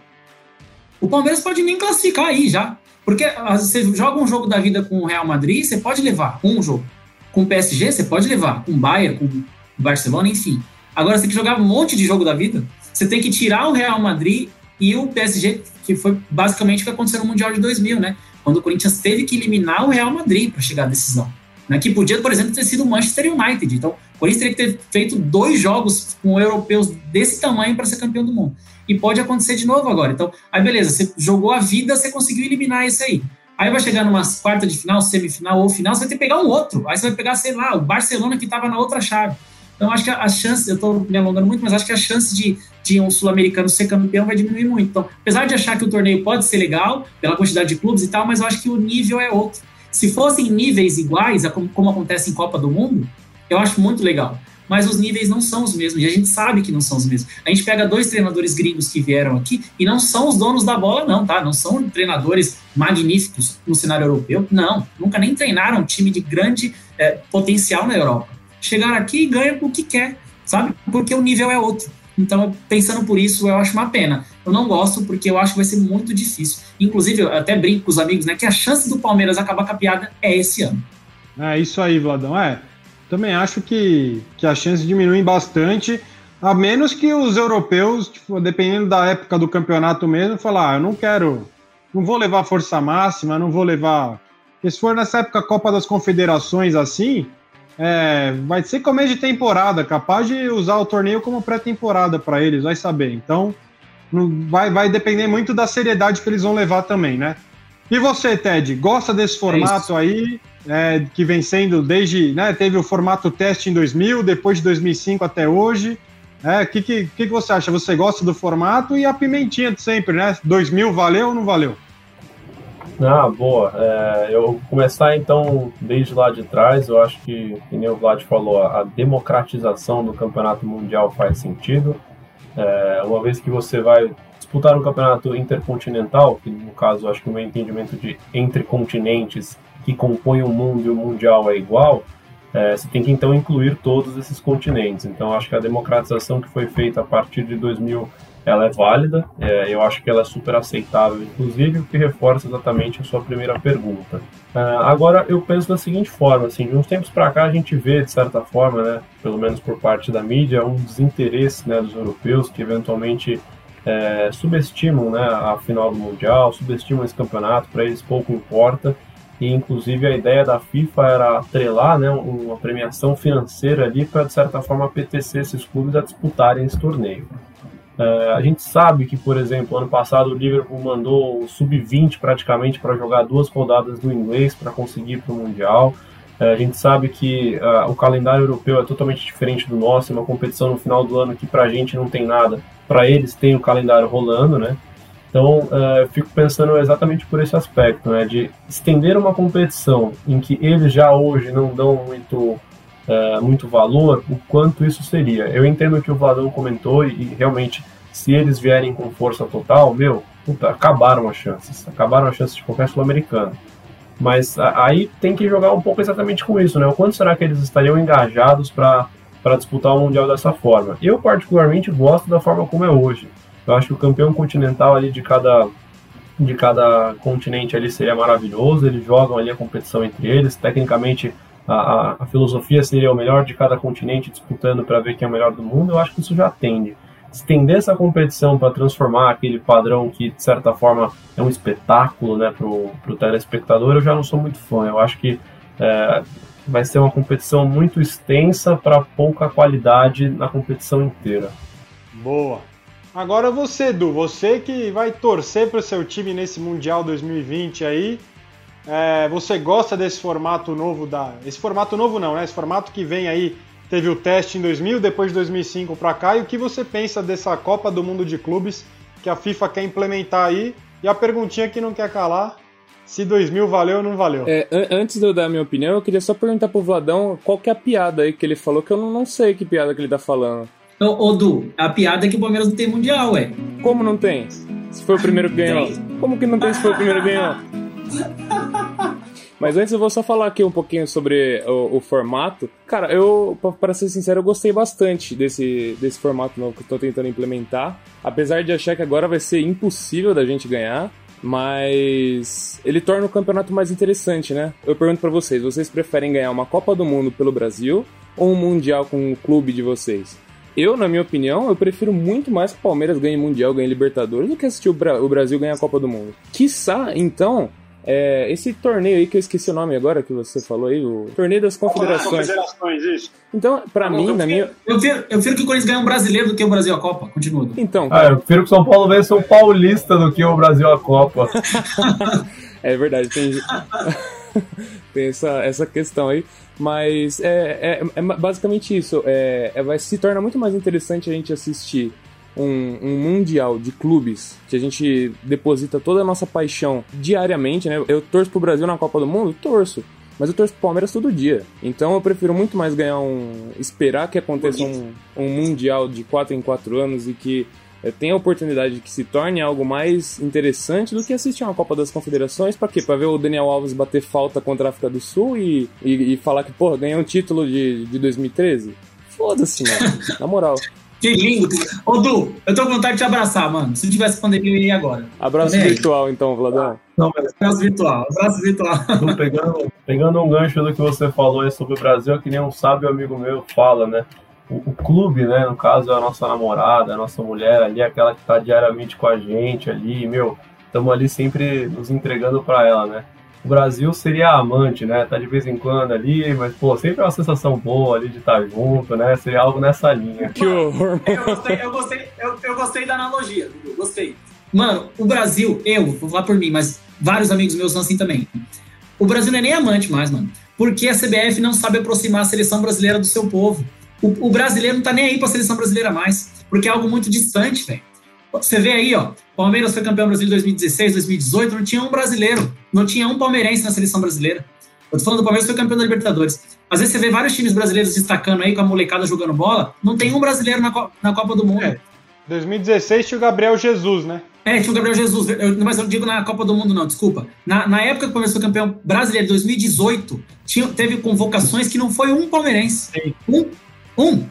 O Palmeiras pode nem classificar aí já. Porque você joga um jogo da vida com o Real Madrid, você pode levar um jogo. Com o PSG, você pode levar. Com o Bayern, com o Barcelona, enfim. Agora você tem que jogar um monte de jogo da vida. Você tem que tirar o Real Madrid e o PSG, que foi basicamente o que aconteceu no Mundial de 2000, né? Quando o Corinthians teve que eliminar o Real Madrid para chegar à decisão. Né? Que podia, por exemplo, ter sido o Manchester United. Então, o Corinthians teria que ter feito dois jogos com europeus desse tamanho para ser campeão do mundo. E pode acontecer de novo agora. Então, aí beleza, você jogou a vida, você conseguiu eliminar esse aí. Aí vai chegar numa quarta de final, semifinal ou final, você vai ter que pegar um outro. Aí você vai pegar, sei lá, o Barcelona que estava na outra chave. Então, acho que a, chance, eu estou me alongando muito, mas acho que a chance de, de um sul-americano ser campeão vai diminuir muito. Então, apesar de achar que o torneio pode ser legal, pela quantidade de clubes e tal, mas eu acho que o nível é outro. Se fossem níveis iguais, como, como acontece em Copa do Mundo, eu acho muito legal. Mas os níveis não são os mesmos, e a gente sabe que não são os mesmos. A gente pega dois treinadores gringos que vieram aqui e não são os donos da bola, não, tá? Não são treinadores magníficos no cenário europeu, não. Nunca nem treinaram um time de grande é, potencial na Europa chegar aqui e ganha o que quer, sabe? Porque o nível é outro. Então, pensando por isso, eu acho uma pena. Eu não gosto porque eu acho que vai ser muito difícil. Inclusive, eu até brinco com os amigos, né, que a chance do Palmeiras acabar com a piada é esse ano. É isso aí, Vladão. É, também acho que, que a chance diminui bastante, a menos que os europeus, tipo, dependendo da época do campeonato mesmo, falar, ah, eu não quero, não vou levar força máxima, não vou levar. Porque se for nessa época Copa das Confederações assim, é, vai ser começo de temporada, capaz de usar o torneio como pré-temporada para eles, vai saber. Então, vai, vai depender muito da seriedade que eles vão levar também, né? E você, Ted, gosta desse formato é aí, é, que vem sendo desde, né, teve o formato teste em 2000, depois de 2005 até hoje. O é, que, que, que você acha? Você gosta do formato e a pimentinha de sempre, né? 2000 valeu ou não valeu? Ah, boa. É, eu vou começar então desde lá de trás. Eu acho que, que nem o Vlad falou, a democratização do campeonato mundial faz sentido. É, uma vez que você vai disputar um campeonato intercontinental, que no caso acho que o meu entendimento de entre continentes que compõem o mundo e o mundial é igual, é, você tem que então incluir todos esses continentes. Então acho que a democratização que foi feita a partir de 2000 ela é válida, é, eu acho que ela é super aceitável, inclusive, o que reforça exatamente a sua primeira pergunta. Uh, agora, eu penso da seguinte forma, assim, de uns tempos para cá a gente vê, de certa forma, né, pelo menos por parte da mídia, um desinteresse né, dos europeus que eventualmente é, subestimam né, a final do Mundial, subestimam esse campeonato, para eles pouco importa, e inclusive a ideia da FIFA era atrelar né, uma premiação financeira ali para, de certa forma, apetecer esses clubes a disputarem esse torneio. Uh, a gente sabe que, por exemplo, ano passado o Liverpool mandou o sub-20 praticamente para jogar duas rodadas do inglês para conseguir para o Mundial. Uh, a gente sabe que uh, o calendário europeu é totalmente diferente do nosso, é uma competição no final do ano que para a gente não tem nada, para eles tem o calendário rolando, né? Então, eu fico pensando exatamente por esse aspecto, né? De estender uma competição em que eles já hoje não dão muito uh, muito valor, o quanto isso seria. Eu entendo que o Vladão comentou e, e realmente, se eles vierem com força total, meu, puta, acabaram as chances. Acabaram as chances de qualquer sul-americano. Mas a, aí tem que jogar um pouco exatamente com isso, né? O quanto será que eles estariam engajados para disputar o Mundial dessa forma? Eu, particularmente, gosto da forma como é hoje. Eu acho que o campeão continental ali de cada de cada continente ali seria maravilhoso. Eles jogam ali a competição entre eles. Tecnicamente, a, a, filosofia seria o melhor de cada continente disputando para ver quem é o melhor do mundo, eu acho que isso já atende. Estender essa competição para transformar aquele padrão que, de certa forma, é um espetáculo né, para o telespectador, eu já não sou muito fã. Eu acho que é, vai ser uma competição muito extensa para pouca qualidade na competição inteira. Boa. Agora você, Edu, você que vai torcer para o seu time nesse Mundial 2020 aí, é, você gosta desse formato novo da. Esse formato novo não, né? Esse formato que vem aí, teve o teste em 2000, depois de 2005 para cá. E o que você pensa dessa Copa do Mundo de Clubes que a FIFA quer implementar aí? E a perguntinha que não quer calar: se 2000 valeu ou não valeu? É, antes de eu dar a minha opinião, eu queria só perguntar pro Vladão qual que é a piada aí que ele falou, que eu não, não sei que piada que ele tá falando. Ô, ô Du, a piada é que o Palmeiras não tem mundial, ué. Como não tem? Se foi o primeiro que ganhou. Como que não tem se foi o primeiro que ganhou? Mas antes eu vou só falar aqui um pouquinho sobre o, o formato. Cara, eu, para ser sincero, eu gostei bastante desse, desse formato novo que eu tô tentando implementar. Apesar de achar que agora vai ser impossível da gente ganhar. Mas ele torna o campeonato mais interessante, né? Eu pergunto para vocês, vocês preferem ganhar uma Copa do Mundo pelo Brasil ou um Mundial com o clube de vocês? Eu, na minha opinião, eu prefiro muito mais que o Palmeiras ganhe Mundial, ganhe Libertadores, do que assistir o, Bra o Brasil ganhar a Copa do Mundo. Quiçá, então, é, esse torneio aí que eu esqueci o nome agora que você falou aí, o Torneio das Confederações. Confederações, isso. Então, pra mim, eu na minha. Eu prefiro, eu prefiro que o Corinthians ganhe um brasileiro do que o Brasil a Copa. Continua. Então. Ah, eu prefiro que o São Paulo vença um paulista do que o Brasil a Copa. é verdade, tem. tem essa, essa questão aí. Mas é, é, é basicamente isso. É, é, vai se torna muito mais interessante a gente assistir um, um, mundial de clubes que a gente deposita toda a nossa paixão diariamente, né? Eu torço pro Brasil na Copa do Mundo? Torço. Mas eu torço pro Palmeiras todo dia. Então eu prefiro muito mais ganhar um. esperar que aconteça um, um Mundial de 4 em 4 anos e que é, tenha a oportunidade de que se torne algo mais interessante do que assistir uma Copa das Confederações. Pra quê? Pra ver o Daniel Alves bater falta contra a África do Sul e, e, e falar que, porra, ganhou um título de, de 2013? Foda-se, mano. Na moral. Que lindo. Ô, Du, eu tô com vontade de te abraçar, mano. Se não tivesse pandemia, eu iria agora. Abraço virtual, então, Vladão. Não, mas... Abraço virtual, abraço virtual. Du, pegando, pegando um gancho do que você falou aí sobre o Brasil, que nem um sábio amigo meu fala, né? O, o, clube, né? No caso, é a nossa namorada, a nossa mulher ali, aquela que tá diariamente com a gente ali, meu, estamos ali sempre nos entregando para ela, né? O Brasil seria amante, né? Tá de vez em quando ali, mas, pô, sempre é uma sensação boa ali de estar junto, né? Seria algo nessa linha. Que horror. Eu gostei, eu gostei, eu, eu gostei da analogia, eu gostei. Mano, o Brasil, eu, vou falar por mim, mas vários amigos meus são assim também. O Brasil não é nem amante mais, mano. Porque a CBF não sabe aproximar a seleção brasileira do seu povo. O, o brasileiro não tá nem aí pra seleção brasileira mais, porque é algo muito distante, velho. Você vê aí, ó, Palmeiras foi campeão brasileiro em 2016, 2018, não tinha um brasileiro, não tinha um palmeirense na seleção brasileira. Eu tô falando do Palmeiras foi campeão da Libertadores. Às vezes você vê vários times brasileiros destacando aí com a molecada jogando bola, não tem um brasileiro na, Co na Copa do Mundo. É. 2016 tinha o Gabriel Jesus, né? É, tinha o Gabriel Jesus, eu, mas eu não digo na Copa do Mundo, não, desculpa. Na, na época que o Palmeiras foi campeão brasileiro, 2018, tinha, teve convocações que não foi um palmeirense. Sim. Um. Um.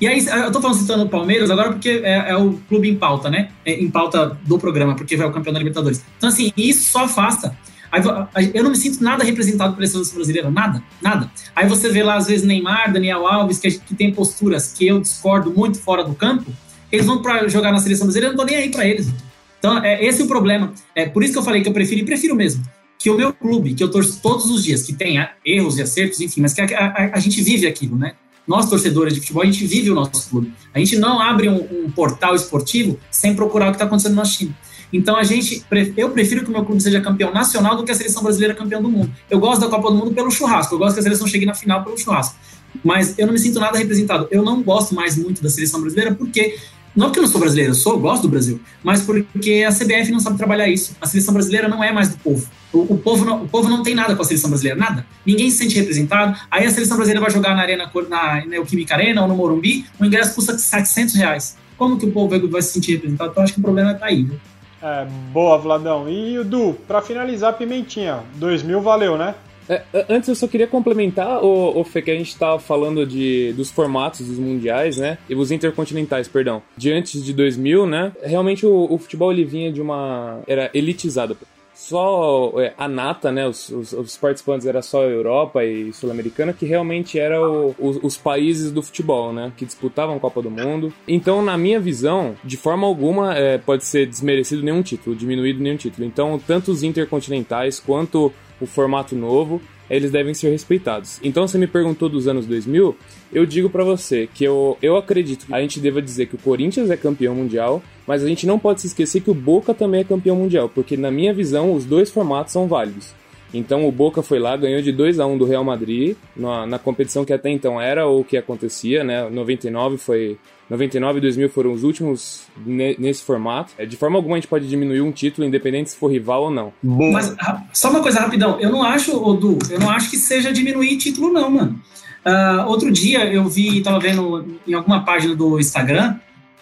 E aí, eu tô falando citando o Palmeiras agora porque é, é o clube em pauta, né? É, em pauta do programa, porque vai o campeão da Libertadores. Então, assim, isso só afasta. Aí, eu não me sinto nada representado pela seleção brasileira, nada, nada. Aí você vê lá, às vezes, Neymar, Daniel Alves, que, que tem posturas que eu discordo muito fora do campo, eles vão para jogar na seleção brasileira, eu não tô nem aí para eles. Então, é, esse é o problema. É por isso que eu falei que eu prefiro, e prefiro mesmo, que o meu clube, que eu torço todos os dias, que tenha erros e acertos, enfim, mas que a, a, a gente vive aquilo, né? Nós torcedores de futebol, a gente vive o nosso clube. A gente não abre um, um portal esportivo sem procurar o que está acontecendo nosso time. Então a gente, eu prefiro que o meu clube seja campeão nacional do que a seleção brasileira campeão do mundo. Eu gosto da Copa do Mundo pelo churrasco, eu gosto que a seleção chegue na final pelo churrasco. Mas eu não me sinto nada representado. Eu não gosto mais muito da seleção brasileira porque não porque eu não sou brasileiro, eu sou, eu gosto do Brasil, mas porque a CBF não sabe trabalhar isso. A seleção brasileira não é mais do povo. O, o, povo não, o povo não tem nada com a seleção brasileira, nada. Ninguém se sente representado. Aí a seleção brasileira vai jogar na Arena, na, na Equímica Arena ou no Morumbi, o ingresso custa 700 reais. Como que o povo vai se sentir representado? Então acho que o problema está aí. Viu? É, boa, Vladão. E o Du, para finalizar, Pimentinha, 2000 valeu, né? É, antes eu só queria complementar, o, o Fê, que a gente estava falando de, dos formatos dos mundiais, né? E os intercontinentais, perdão. De antes de 2000, né? Realmente o, o futebol ele vinha de uma. era elitizado só é, a nata, né, os, os, os, participantes era só Europa e Sul-Americana, que realmente eram os, os, países do futebol, né, que disputavam Copa do Mundo. Então, na minha visão, de forma alguma é, pode ser desmerecido nenhum título, diminuído nenhum título. Então, tanto os intercontinentais quanto o formato novo, eles devem ser respeitados. Então, você me perguntou dos anos 2000, eu digo para você que eu, eu acredito que a gente deva dizer que o Corinthians é campeão mundial, mas a gente não pode se esquecer que o Boca também é campeão mundial, porque na minha visão os dois formatos são válidos. Então o Boca foi lá, ganhou de 2 a 1 do Real Madrid, na, na competição que até então era o que acontecia, né? 99 foi 99 e 2000 foram os últimos nesse formato. É, de forma alguma a gente pode diminuir um título, independente se for rival ou não. Mas só uma coisa rapidão, eu não acho, Odu, eu não acho que seja diminuir título, não, mano. Uh, outro dia eu vi, tava vendo em alguma página do Instagram,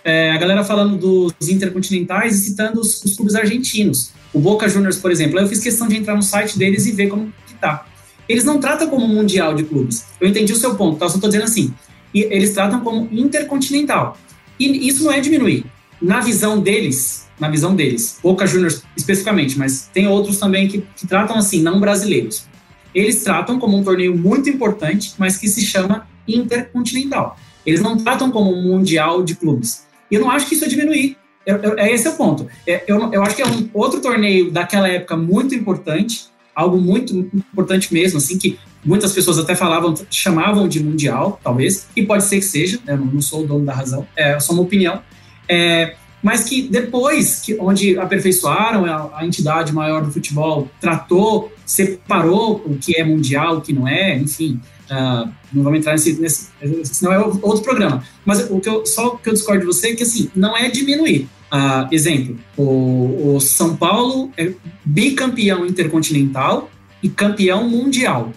é, a galera falando dos intercontinentais e citando os, os clubes argentinos. O Boca Juniors, por exemplo. Aí eu fiz questão de entrar no site deles e ver como que tá. Eles não tratam como mundial de clubes. Eu entendi o seu ponto, tá? Eu só tô dizendo assim. E eles tratam como intercontinental. E isso não é diminuir. Na visão deles, na visão deles, Boca Juniors especificamente, mas tem outros também que, que tratam assim, não brasileiros. Eles tratam como um torneio muito importante, mas que se chama intercontinental. Eles não tratam como um mundial de clubes. E eu não acho que isso é diminuir. Eu, eu, é esse é o ponto. É, eu, eu acho que é um outro torneio daquela época muito importante, algo muito importante mesmo, assim, que muitas pessoas até falavam, chamavam de mundial, talvez, e pode ser que seja, né, não sou o dono da razão, é só uma opinião, é, mas que depois, que, onde aperfeiçoaram a, a, entidade maior do futebol, tratou, separou o que é mundial, o que não é, enfim, uh, não vamos entrar nesse, nesse, senão é outro programa, mas o que eu, só o que eu discordo de você é que, assim, não é diminuir, Uh, exemplo, o, o, São Paulo é bicampeão intercontinental e campeão mundial.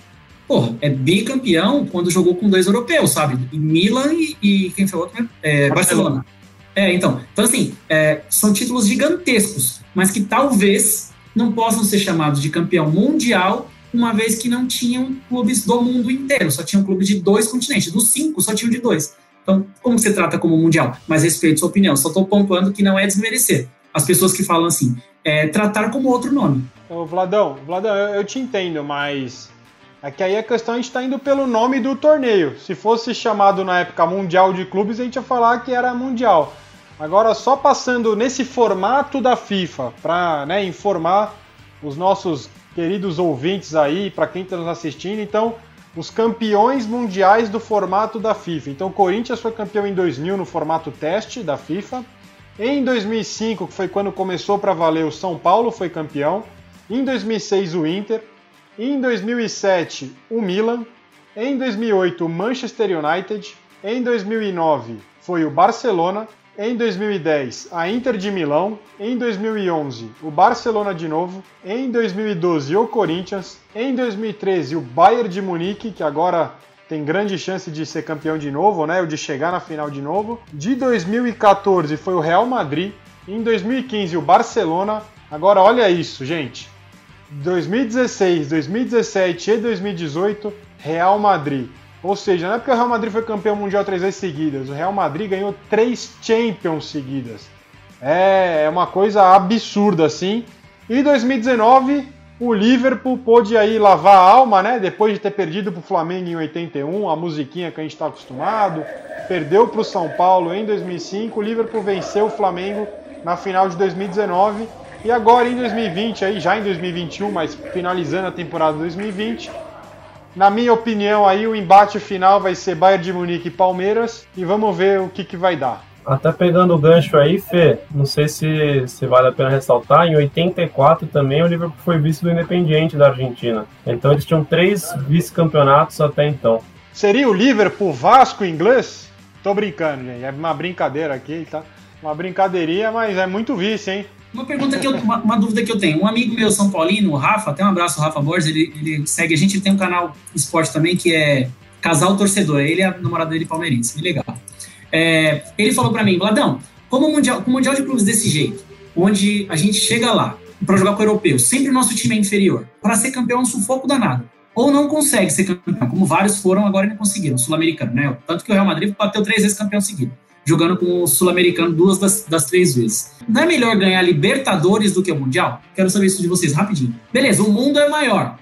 Porra, é bicampeão quando jogou com dois europeus, sabe? E Milan e, e, quem foi o outro? É, Barcelona. É, então. Então, assim, é, são títulos gigantescos, mas que talvez não possam ser chamados de campeão mundial, uma vez que não tinham clubes do mundo inteiro, só tinham clubes de dois continentes. Dos cinco, só tinham de dois. Então, como você trata como mundial? Mas respeito sua opinião, só estou pontuando que não é desmerecer. As pessoas que falam assim, é tratar como outro nome. Ô, Vladão, Vladão, eu, eu te entendo, mas é que aí a questão a gente está indo pelo nome do torneio. Se fosse chamado na época Mundial de Clubes, a gente ia falar que era Mundial. Agora, só passando nesse formato da FIFA, para né, informar os nossos queridos ouvintes aí, para quem está nos assistindo, então os campeões mundiais do formato da FIFA. Então, o Corinthians foi campeão em 2000 no formato teste da FIFA. Em 2005, que foi quando começou para valer, o São Paulo foi campeão. Em 2006, o Inter. Em 2007, o Milan. Em 2008, o Manchester United. Em 2009, foi o Barcelona. Em 2010, a Inter de Milão. Em 2011, o Barcelona de novo. Em 2012, o Corinthians. Em 2013, o Bayern de Munique, que agora tem grande chance de ser campeão de novo, né? Ou de chegar na final de novo. De 2014 foi o Real Madrid. Em 2015, o Barcelona. Agora olha isso, gente. 2016, 2017 e 2018, Real Madrid. Ou seja, não é porque o Real Madrid foi campeão mundial três vezes seguidas, o Real Madrid ganhou três Champions seguidas. É, é uma coisa absurda assim. E 2019, o Liverpool pôde aí lavar a alma, né? Depois de ter perdido para o Flamengo em 81, a musiquinha que a gente está acostumado. Perdeu para o São Paulo em 2005, o Liverpool venceu o Flamengo na final de 2019. E agora em 2020, aí, já em 2021, mas finalizando a temporada 2020, na minha opinião, aí o embate final vai ser Bayern de Munique e Palmeiras e vamos ver o que, que vai dar. Até pegando o gancho aí, Fê, não sei se, se vale a pena ressaltar, em 84 também o Liverpool foi vice do Independiente da Argentina. Então eles tinham três vice-campeonatos até então. Seria o Liverpool Vasco inglês? Tô brincando, gente. É uma brincadeira aqui, tá? Uma brincadeirinha, mas é muito vice, hein? Uma pergunta que eu, uma, uma, dúvida que eu tenho. Um amigo meu, São Paulino, o Rafa, até um abraço, o Rafa Borges, ele, ele segue a gente, ele tem um canal esporte também que é Casal Torcedor. Ele é a namorada dele palmeirense, que legal. É, ele falou para mim, Bladão, como o mundial, com mundial de clubes desse jeito, onde a gente chega lá para jogar com o europeu, sempre o nosso time é inferior, para ser campeão é um sufoco danado. Ou não consegue ser campeão, como vários foram agora e não conseguiram, sul-americano, né? Tanto que o Real Madrid bateu três vezes campeão seguido jogando com o Sul-Americano duas das, das, três vezes. Não é melhor ganhar Libertadores do que o Mundial? Quero saber isso de vocês rapidinho. Beleza, o mundo é maior.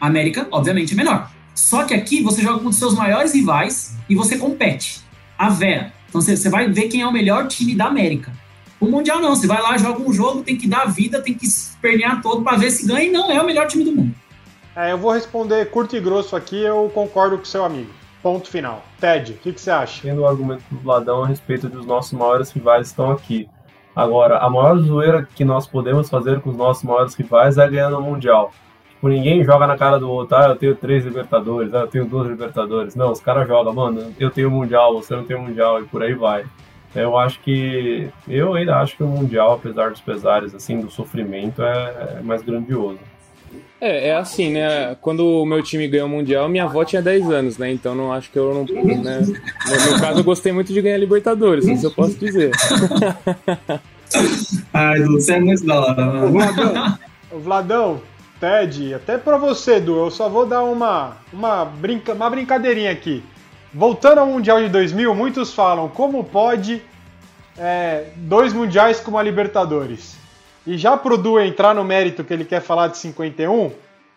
A América, obviamente, é menor. Só que aqui você joga com os seus maiores rivais e você compete. A Vera. Então você vai ver quem é o melhor time da América. O Mundial não, você vai lá, joga um jogo, tem que dar vida, tem que espernear todo para ver se ganha e não é o melhor time do mundo. É, eu vou responder curto e grosso aqui, eu concordo com seu amigo. Ponto final. Ted, o que, que, você acha? Tendo o argumento do Vladão a respeito dos nossos maiores rivais estão aqui. Agora, a maior zoeira que nós podemos fazer com os nossos maiores rivais é ganhar no Mundial. Tipo, ninguém joga na cara do outro, ah, eu tenho três Libertadores, ah, eu tenho duas Libertadores. Não, os caras jogam, mano, eu tenho Mundial, você não tem Mundial, e por aí vai. Eu acho que. Eu ainda acho que o Mundial, apesar dos pesares, assim, do sofrimento, é, é mais grandioso. É, é assim, né? Quando o meu time ganhou o Mundial, minha avó tinha 10 anos, né? Então não acho que eu não. Né? No meu caso, eu gostei muito de ganhar Libertadores, isso eu posso dizer. Ai, você é muito da hora, mano. Vladão, Vladão, Ted, até para você, Edu, eu só vou dar uma, uma, brinca, uma brincadeirinha aqui. Voltando ao Mundial de 2000, muitos falam como pode é, dois mundiais com uma Libertadores. E já pro Du entrar no mérito que ele quer falar de 51,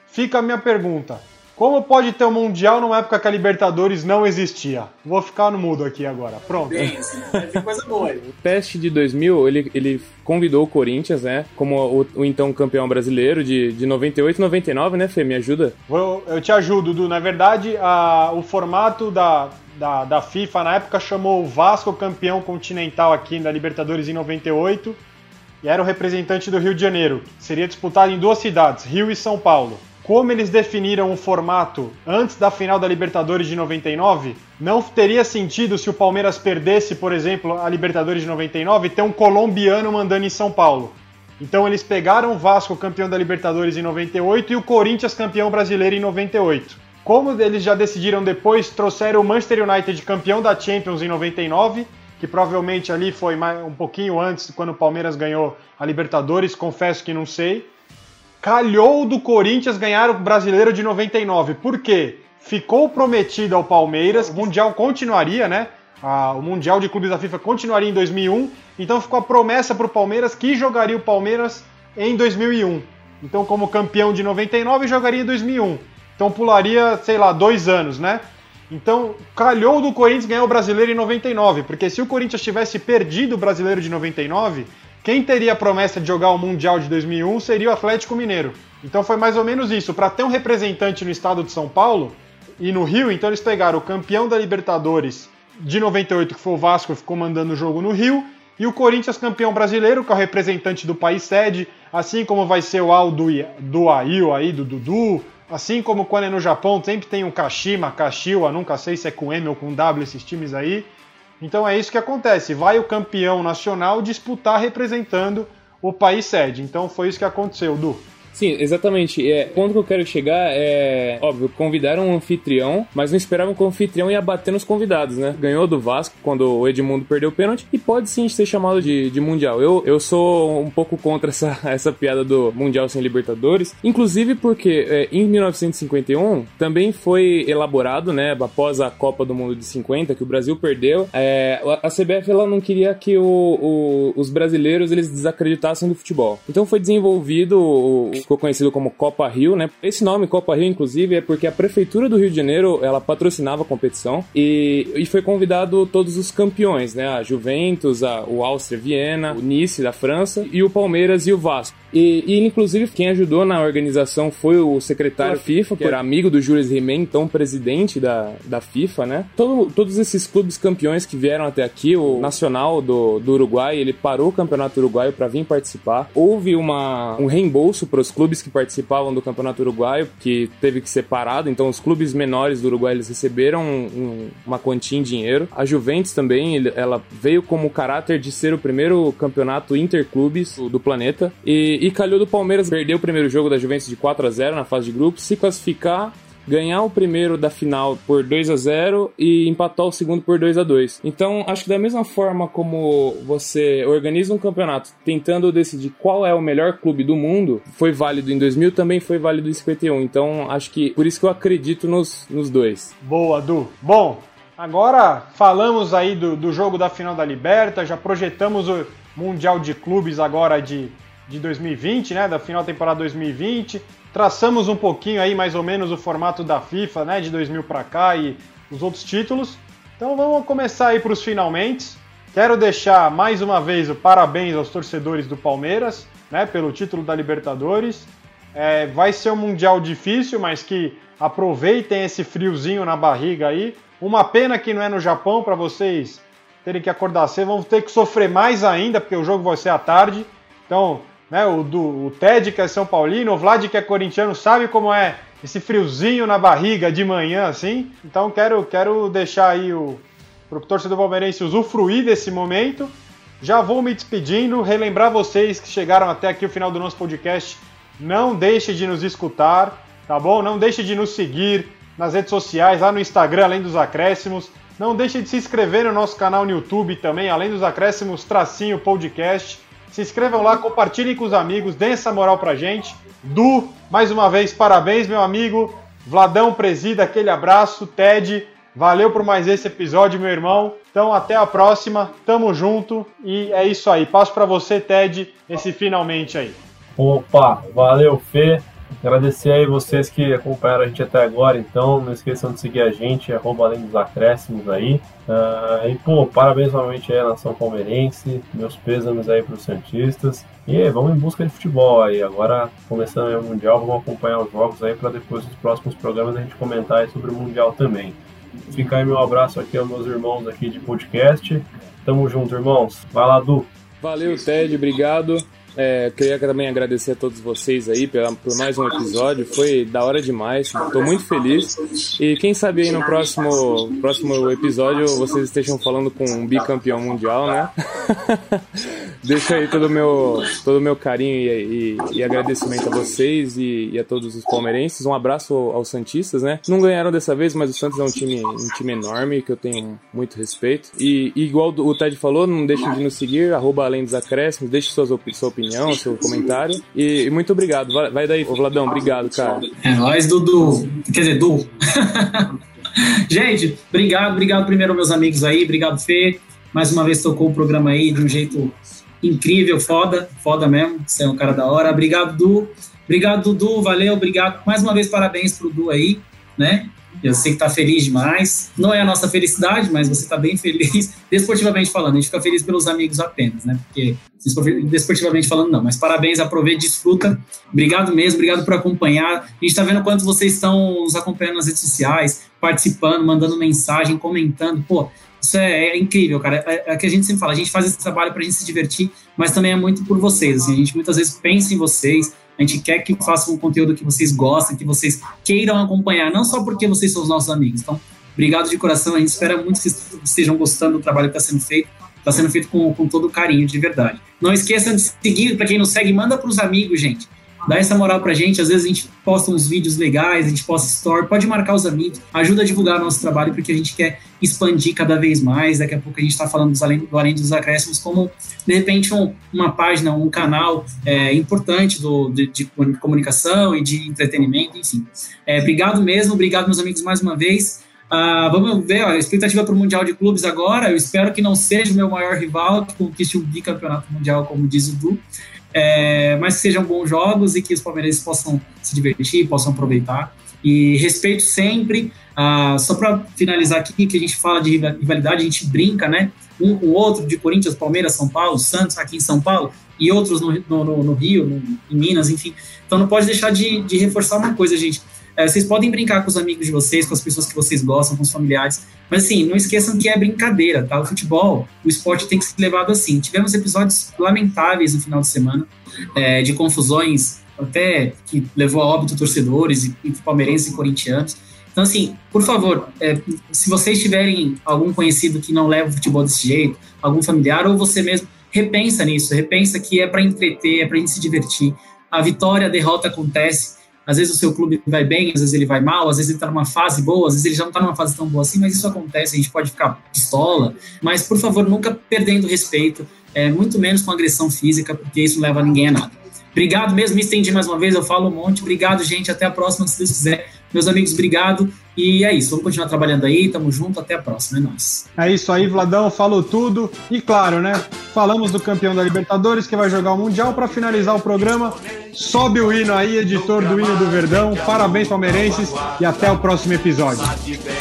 fica a minha pergunta. Como pode ter um Mundial numa época que a Libertadores não existia? Vou ficar no mudo aqui agora. Pronto. Bem, assim, tem coisa boa. O teste de 2000, ele, ele convidou o Corinthians, né? Como o, o então campeão brasileiro de, de 98 e 99, né, Fê? Me ajuda? Eu, eu te ajudo, Du. Na verdade, a, o formato da, da, da FIFA na época chamou o Vasco campeão continental aqui da Libertadores em 98 e era o representante do Rio de Janeiro. Seria disputado em duas cidades, Rio e São Paulo como eles definiram o formato antes da final da Libertadores de 99, não teria sentido se o Palmeiras perdesse, por exemplo, a Libertadores de 99, ter um colombiano mandando em São Paulo. Então eles pegaram o Vasco campeão da Libertadores em 98 e o Corinthians campeão brasileiro em 98. Como eles já decidiram depois, trouxeram o Manchester United campeão da Champions em 99, que provavelmente ali foi um pouquinho antes, quando o Palmeiras ganhou a Libertadores, confesso que não sei calhou do Corinthians ganhar o brasileiro de 99. Por quê? Ficou prometido ao Palmeiras, o Mundial continuaria, né? Ah, o Mundial de Clubes da FIFA continuaria em 2001, então ficou a promessa para o Palmeiras que jogaria o Palmeiras em 2001. Então, como campeão de 99, jogaria em 2001. Então, pularia, sei lá, dois anos, né? Então, calhou do Corinthians ganhar o brasileiro em 99, porque se o Corinthians tivesse perdido o brasileiro de 99, quem teria a promessa de jogar o Mundial de 2001 seria o Atlético Mineiro. Então foi mais ou menos isso. Para ter um representante no estado de São Paulo e no Rio, então eles pegaram o campeão da Libertadores de 98, que foi o Vasco, ficou mandando o jogo no Rio, e o Corinthians campeão brasileiro, que é o representante do país sede, assim como vai ser o Aldo do Ail aí, do Dudu, assim como quando é no Japão, sempre tem um Kashima, Kashiwa, nunca sei se é com M ou com W esses times aí. Então é isso que acontece. Vai o campeão nacional disputar representando o país sede. Então foi isso que aconteceu, Du. Sim, exatamente. É, o ponto que eu quero chegar é, óbvio, convidaram um anfitrião, mas não esperavam que o anfitrião ia bater nos convidados, né? Ganhou do Vasco quando o Edmundo perdeu o pênalti e pode sim ser chamado de, de Mundial. Eu, eu sou um pouco contra essa, essa piada do Mundial sem Libertadores, inclusive porque é, em 1951 também foi elaborado, né, após a Copa do Mundo de 50, que o Brasil perdeu, é, a CBF ela não queria que o, o, os brasileiros eles desacreditassem do futebol. Então foi desenvolvido o, ficou conhecido como Copa Rio, né? Esse nome, Copa Rio, inclusive, é porque a Prefeitura do Rio de Janeiro, ela patrocinava a competição e, e foi convidado todos os campeões, né? A Juventus, a, o Áustria Viena, o Nice da França e o Palmeiras e o Vasco. E, e, inclusive, quem ajudou na organização foi o secretário da FIFA, que era amigo do Jules Rimet, então presidente da, da FIFA, né? Todo, todos esses clubes campeões que vieram até aqui, o Nacional do, do Uruguai, ele parou o Campeonato Uruguaio para vir participar. Houve uma, um reembolso para os clubes que participavam do Campeonato Uruguaio, que teve que ser parado, então os clubes menores do Uruguai eles receberam um, uma quantia em dinheiro. A Juventus também, ela veio como caráter de ser o primeiro campeonato interclubes do, planeta. E, e calhou do Palmeiras perder o primeiro jogo da Juventus de 4 a 0 na fase de grupos, se classificar ganhar o primeiro da final por 2 a 0 e empatar o segundo por 2 a 2. Então, acho que da mesma forma como você organiza um campeonato tentando decidir qual é o melhor clube do mundo, foi válido em 2000, também foi válido em 51. Então, acho que por isso que eu acredito nos, nos dois. Boa, Du. Bom, agora falamos aí do, do jogo da final da Liberta, já projetamos o Mundial de Clubes agora de de 2020, né, da final da temporada 2020. Traçamos um pouquinho aí mais ou menos o formato da FIFA, né, de 2000 para cá e os outros títulos. Então vamos começar aí para os finalmente. Quero deixar mais uma vez o parabéns aos torcedores do Palmeiras, né, pelo título da Libertadores. É, vai ser um mundial difícil, mas que aproveitem esse friozinho na barriga aí. Uma pena que não é no Japão para vocês terem que acordar cedo, vão ter que sofrer mais ainda, porque o jogo vai ser à tarde. Então, né? O, do, o Ted, que é São Paulino, o Vlad, que é corintiano, sabe como é esse friozinho na barriga de manhã, assim. Então quero, quero deixar aí o torcedor palmeirense usufruir desse momento. Já vou me despedindo, relembrar vocês que chegaram até aqui o final do nosso podcast. Não deixe de nos escutar, tá bom? Não deixe de nos seguir nas redes sociais, lá no Instagram, além dos acréscimos. Não deixe de se inscrever no nosso canal no YouTube também, além dos acréscimos, tracinho podcast. Se inscrevam lá, compartilhem com os amigos, deem essa moral pra gente. Du, mais uma vez, parabéns, meu amigo. Vladão, presida, aquele abraço. Ted, valeu por mais esse episódio, meu irmão. Então, até a próxima. Tamo junto. E é isso aí. Passo para você, Ted, esse finalmente aí. Opa, valeu, Fê. Agradecer aí vocês que acompanharam a gente até agora, então não esqueçam de seguir a gente, arroba além dos acréscimos aí. Uh, e pô, parabéns novamente aí à nação palmeirense, meus pêsames aí para os Santistas. E vamos em busca de futebol aí. Agora, começando o Mundial, vamos acompanhar os jogos aí para depois nos próximos programas a gente comentar sobre o Mundial também. Fica aí meu abraço aqui aos meus irmãos aqui de podcast. Tamo junto, irmãos. Vai lá, Du. Valeu, Ted, obrigado. É, queria também agradecer a todos vocês aí pela, por mais um episódio. Foi da hora demais. Estou muito feliz. E quem sabe aí no próximo, próximo episódio vocês estejam falando com um bicampeão mundial, né? Deixo aí todo o meu, todo meu carinho e, e, e agradecimento a vocês e, e, a todos os palmeirenses. Um abraço aos Santistas, né? Não ganharam dessa vez, mas o Santos é um time, um time enorme que eu tenho muito respeito. E, igual o Ted falou, não deixem de nos seguir, arroba além dos acréscimos, deixe suas op sua opinião, seu comentário. E, muito obrigado. Vai, vai daí, Vladão, obrigado, cara. É nóis, Dudu. Quer dizer, Du. Gente, obrigado, obrigado primeiro meus amigos aí, obrigado Fê. Mais uma vez tocou o programa aí de um jeito incrível, foda, foda mesmo. Você é um cara da hora. Obrigado, Du. Obrigado, Dudu. Valeu, obrigado. Mais uma vez, parabéns pro Du aí, né? Eu sei que tá feliz demais. Não é a nossa felicidade, mas você tá bem feliz, desportivamente falando. A gente fica feliz pelos amigos apenas, né? Porque desportivamente falando, não. Mas parabéns, aproveite, desfruta. Obrigado mesmo, obrigado por acompanhar. A gente tá vendo quanto vocês estão nos acompanhando nas redes sociais, participando, mandando mensagem, comentando. Pô, isso é, é, incrível, cara. É, é que a gente sempre fala, a gente faz esse trabalho pra gente se divertir, mas também é muito por vocês. Assim, a gente muitas vezes pensa em vocês, a gente quer que façam um conteúdo que vocês gostem, que vocês queiram acompanhar, não só porque vocês são os nossos amigos. Então, obrigado de coração. A gente espera muito que estejam gostando do trabalho que está sendo feito. Está sendo feito com, com todo carinho, de verdade. Não esqueçam de seguir, para quem não segue, manda para os amigos, gente dá essa moral pra gente. Às vezes a gente posta uns vídeos legais, a gente posta story, pode marcar os amigos, ajuda a divulgar o nosso trabalho, porque a gente quer expandir cada vez mais. Daqui a pouco a gente está falando dos além, do Além dos Acréscimos como, de repente, um, uma página, um canal é, importante do, de, de, comunicação e de entretenimento, enfim. É, obrigado mesmo, obrigado, meus amigos, mais uma vez. Uh, vamos ver, ó, a expectativa para o Mundial de Clubes agora. Eu espero que não seja o meu maior rival, que conquiste o bicampeonato mundial, como diz o Du. É, mas que sejam bons jogos e que os palmeirenses possam se divertir, possam aproveitar. E respeito sempre, uh, só para finalizar aqui, que a gente fala de rivalidade, a gente brinca, né? Um com o outro, de Corinthians, Palmeiras, São Paulo, Santos aqui em São Paulo, e outros no, no, no Rio, no, em Minas, enfim. Então não pode deixar de, de reforçar uma coisa, gente. É, vocês podem brincar com os amigos de vocês, com as pessoas que vocês gostam, com os familiares, mas assim, não esqueçam que é brincadeira, tá? O futebol, o esporte tem que ser levado assim. Tivemos episódios lamentáveis no final de semana, é, de confusões, até que levou a óbito torcedores e, palmeirenses e corintianos. Então, assim, por favor, é, se vocês tiverem algum conhecido que não leva o futebol desse jeito, algum familiar, ou você mesmo, repensa nisso, repensa que é para entreter, é para gente se divertir. A vitória, a derrota acontece, às vezes o seu clube vai bem, às vezes ele vai mal, às vezes ele está numa fase boa, às vezes ele já não está numa fase tão boa assim, mas isso acontece, a gente pode ficar pistola, mas por favor, nunca perdendo respeito, é, muito menos com agressão física, porque isso não leva ninguém a nada. Obrigado mesmo, me estendi mais uma vez, eu falo um monte. Obrigado, gente. Até a próxima, se Deus quiser. Meus amigos, obrigado. E é isso, vamos continuar trabalhando aí. Tamo junto, até a próxima. É nóis. É isso aí, Vladão, falou tudo. E claro, né? Falamos do campeão da Libertadores que vai jogar o Mundial. Para finalizar o programa, sobe o hino aí, editor do hino do Verdão. Parabéns, palmeirenses. E até o próximo episódio.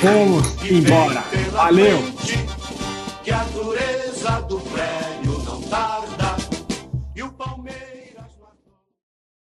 Vamos embora. Valeu!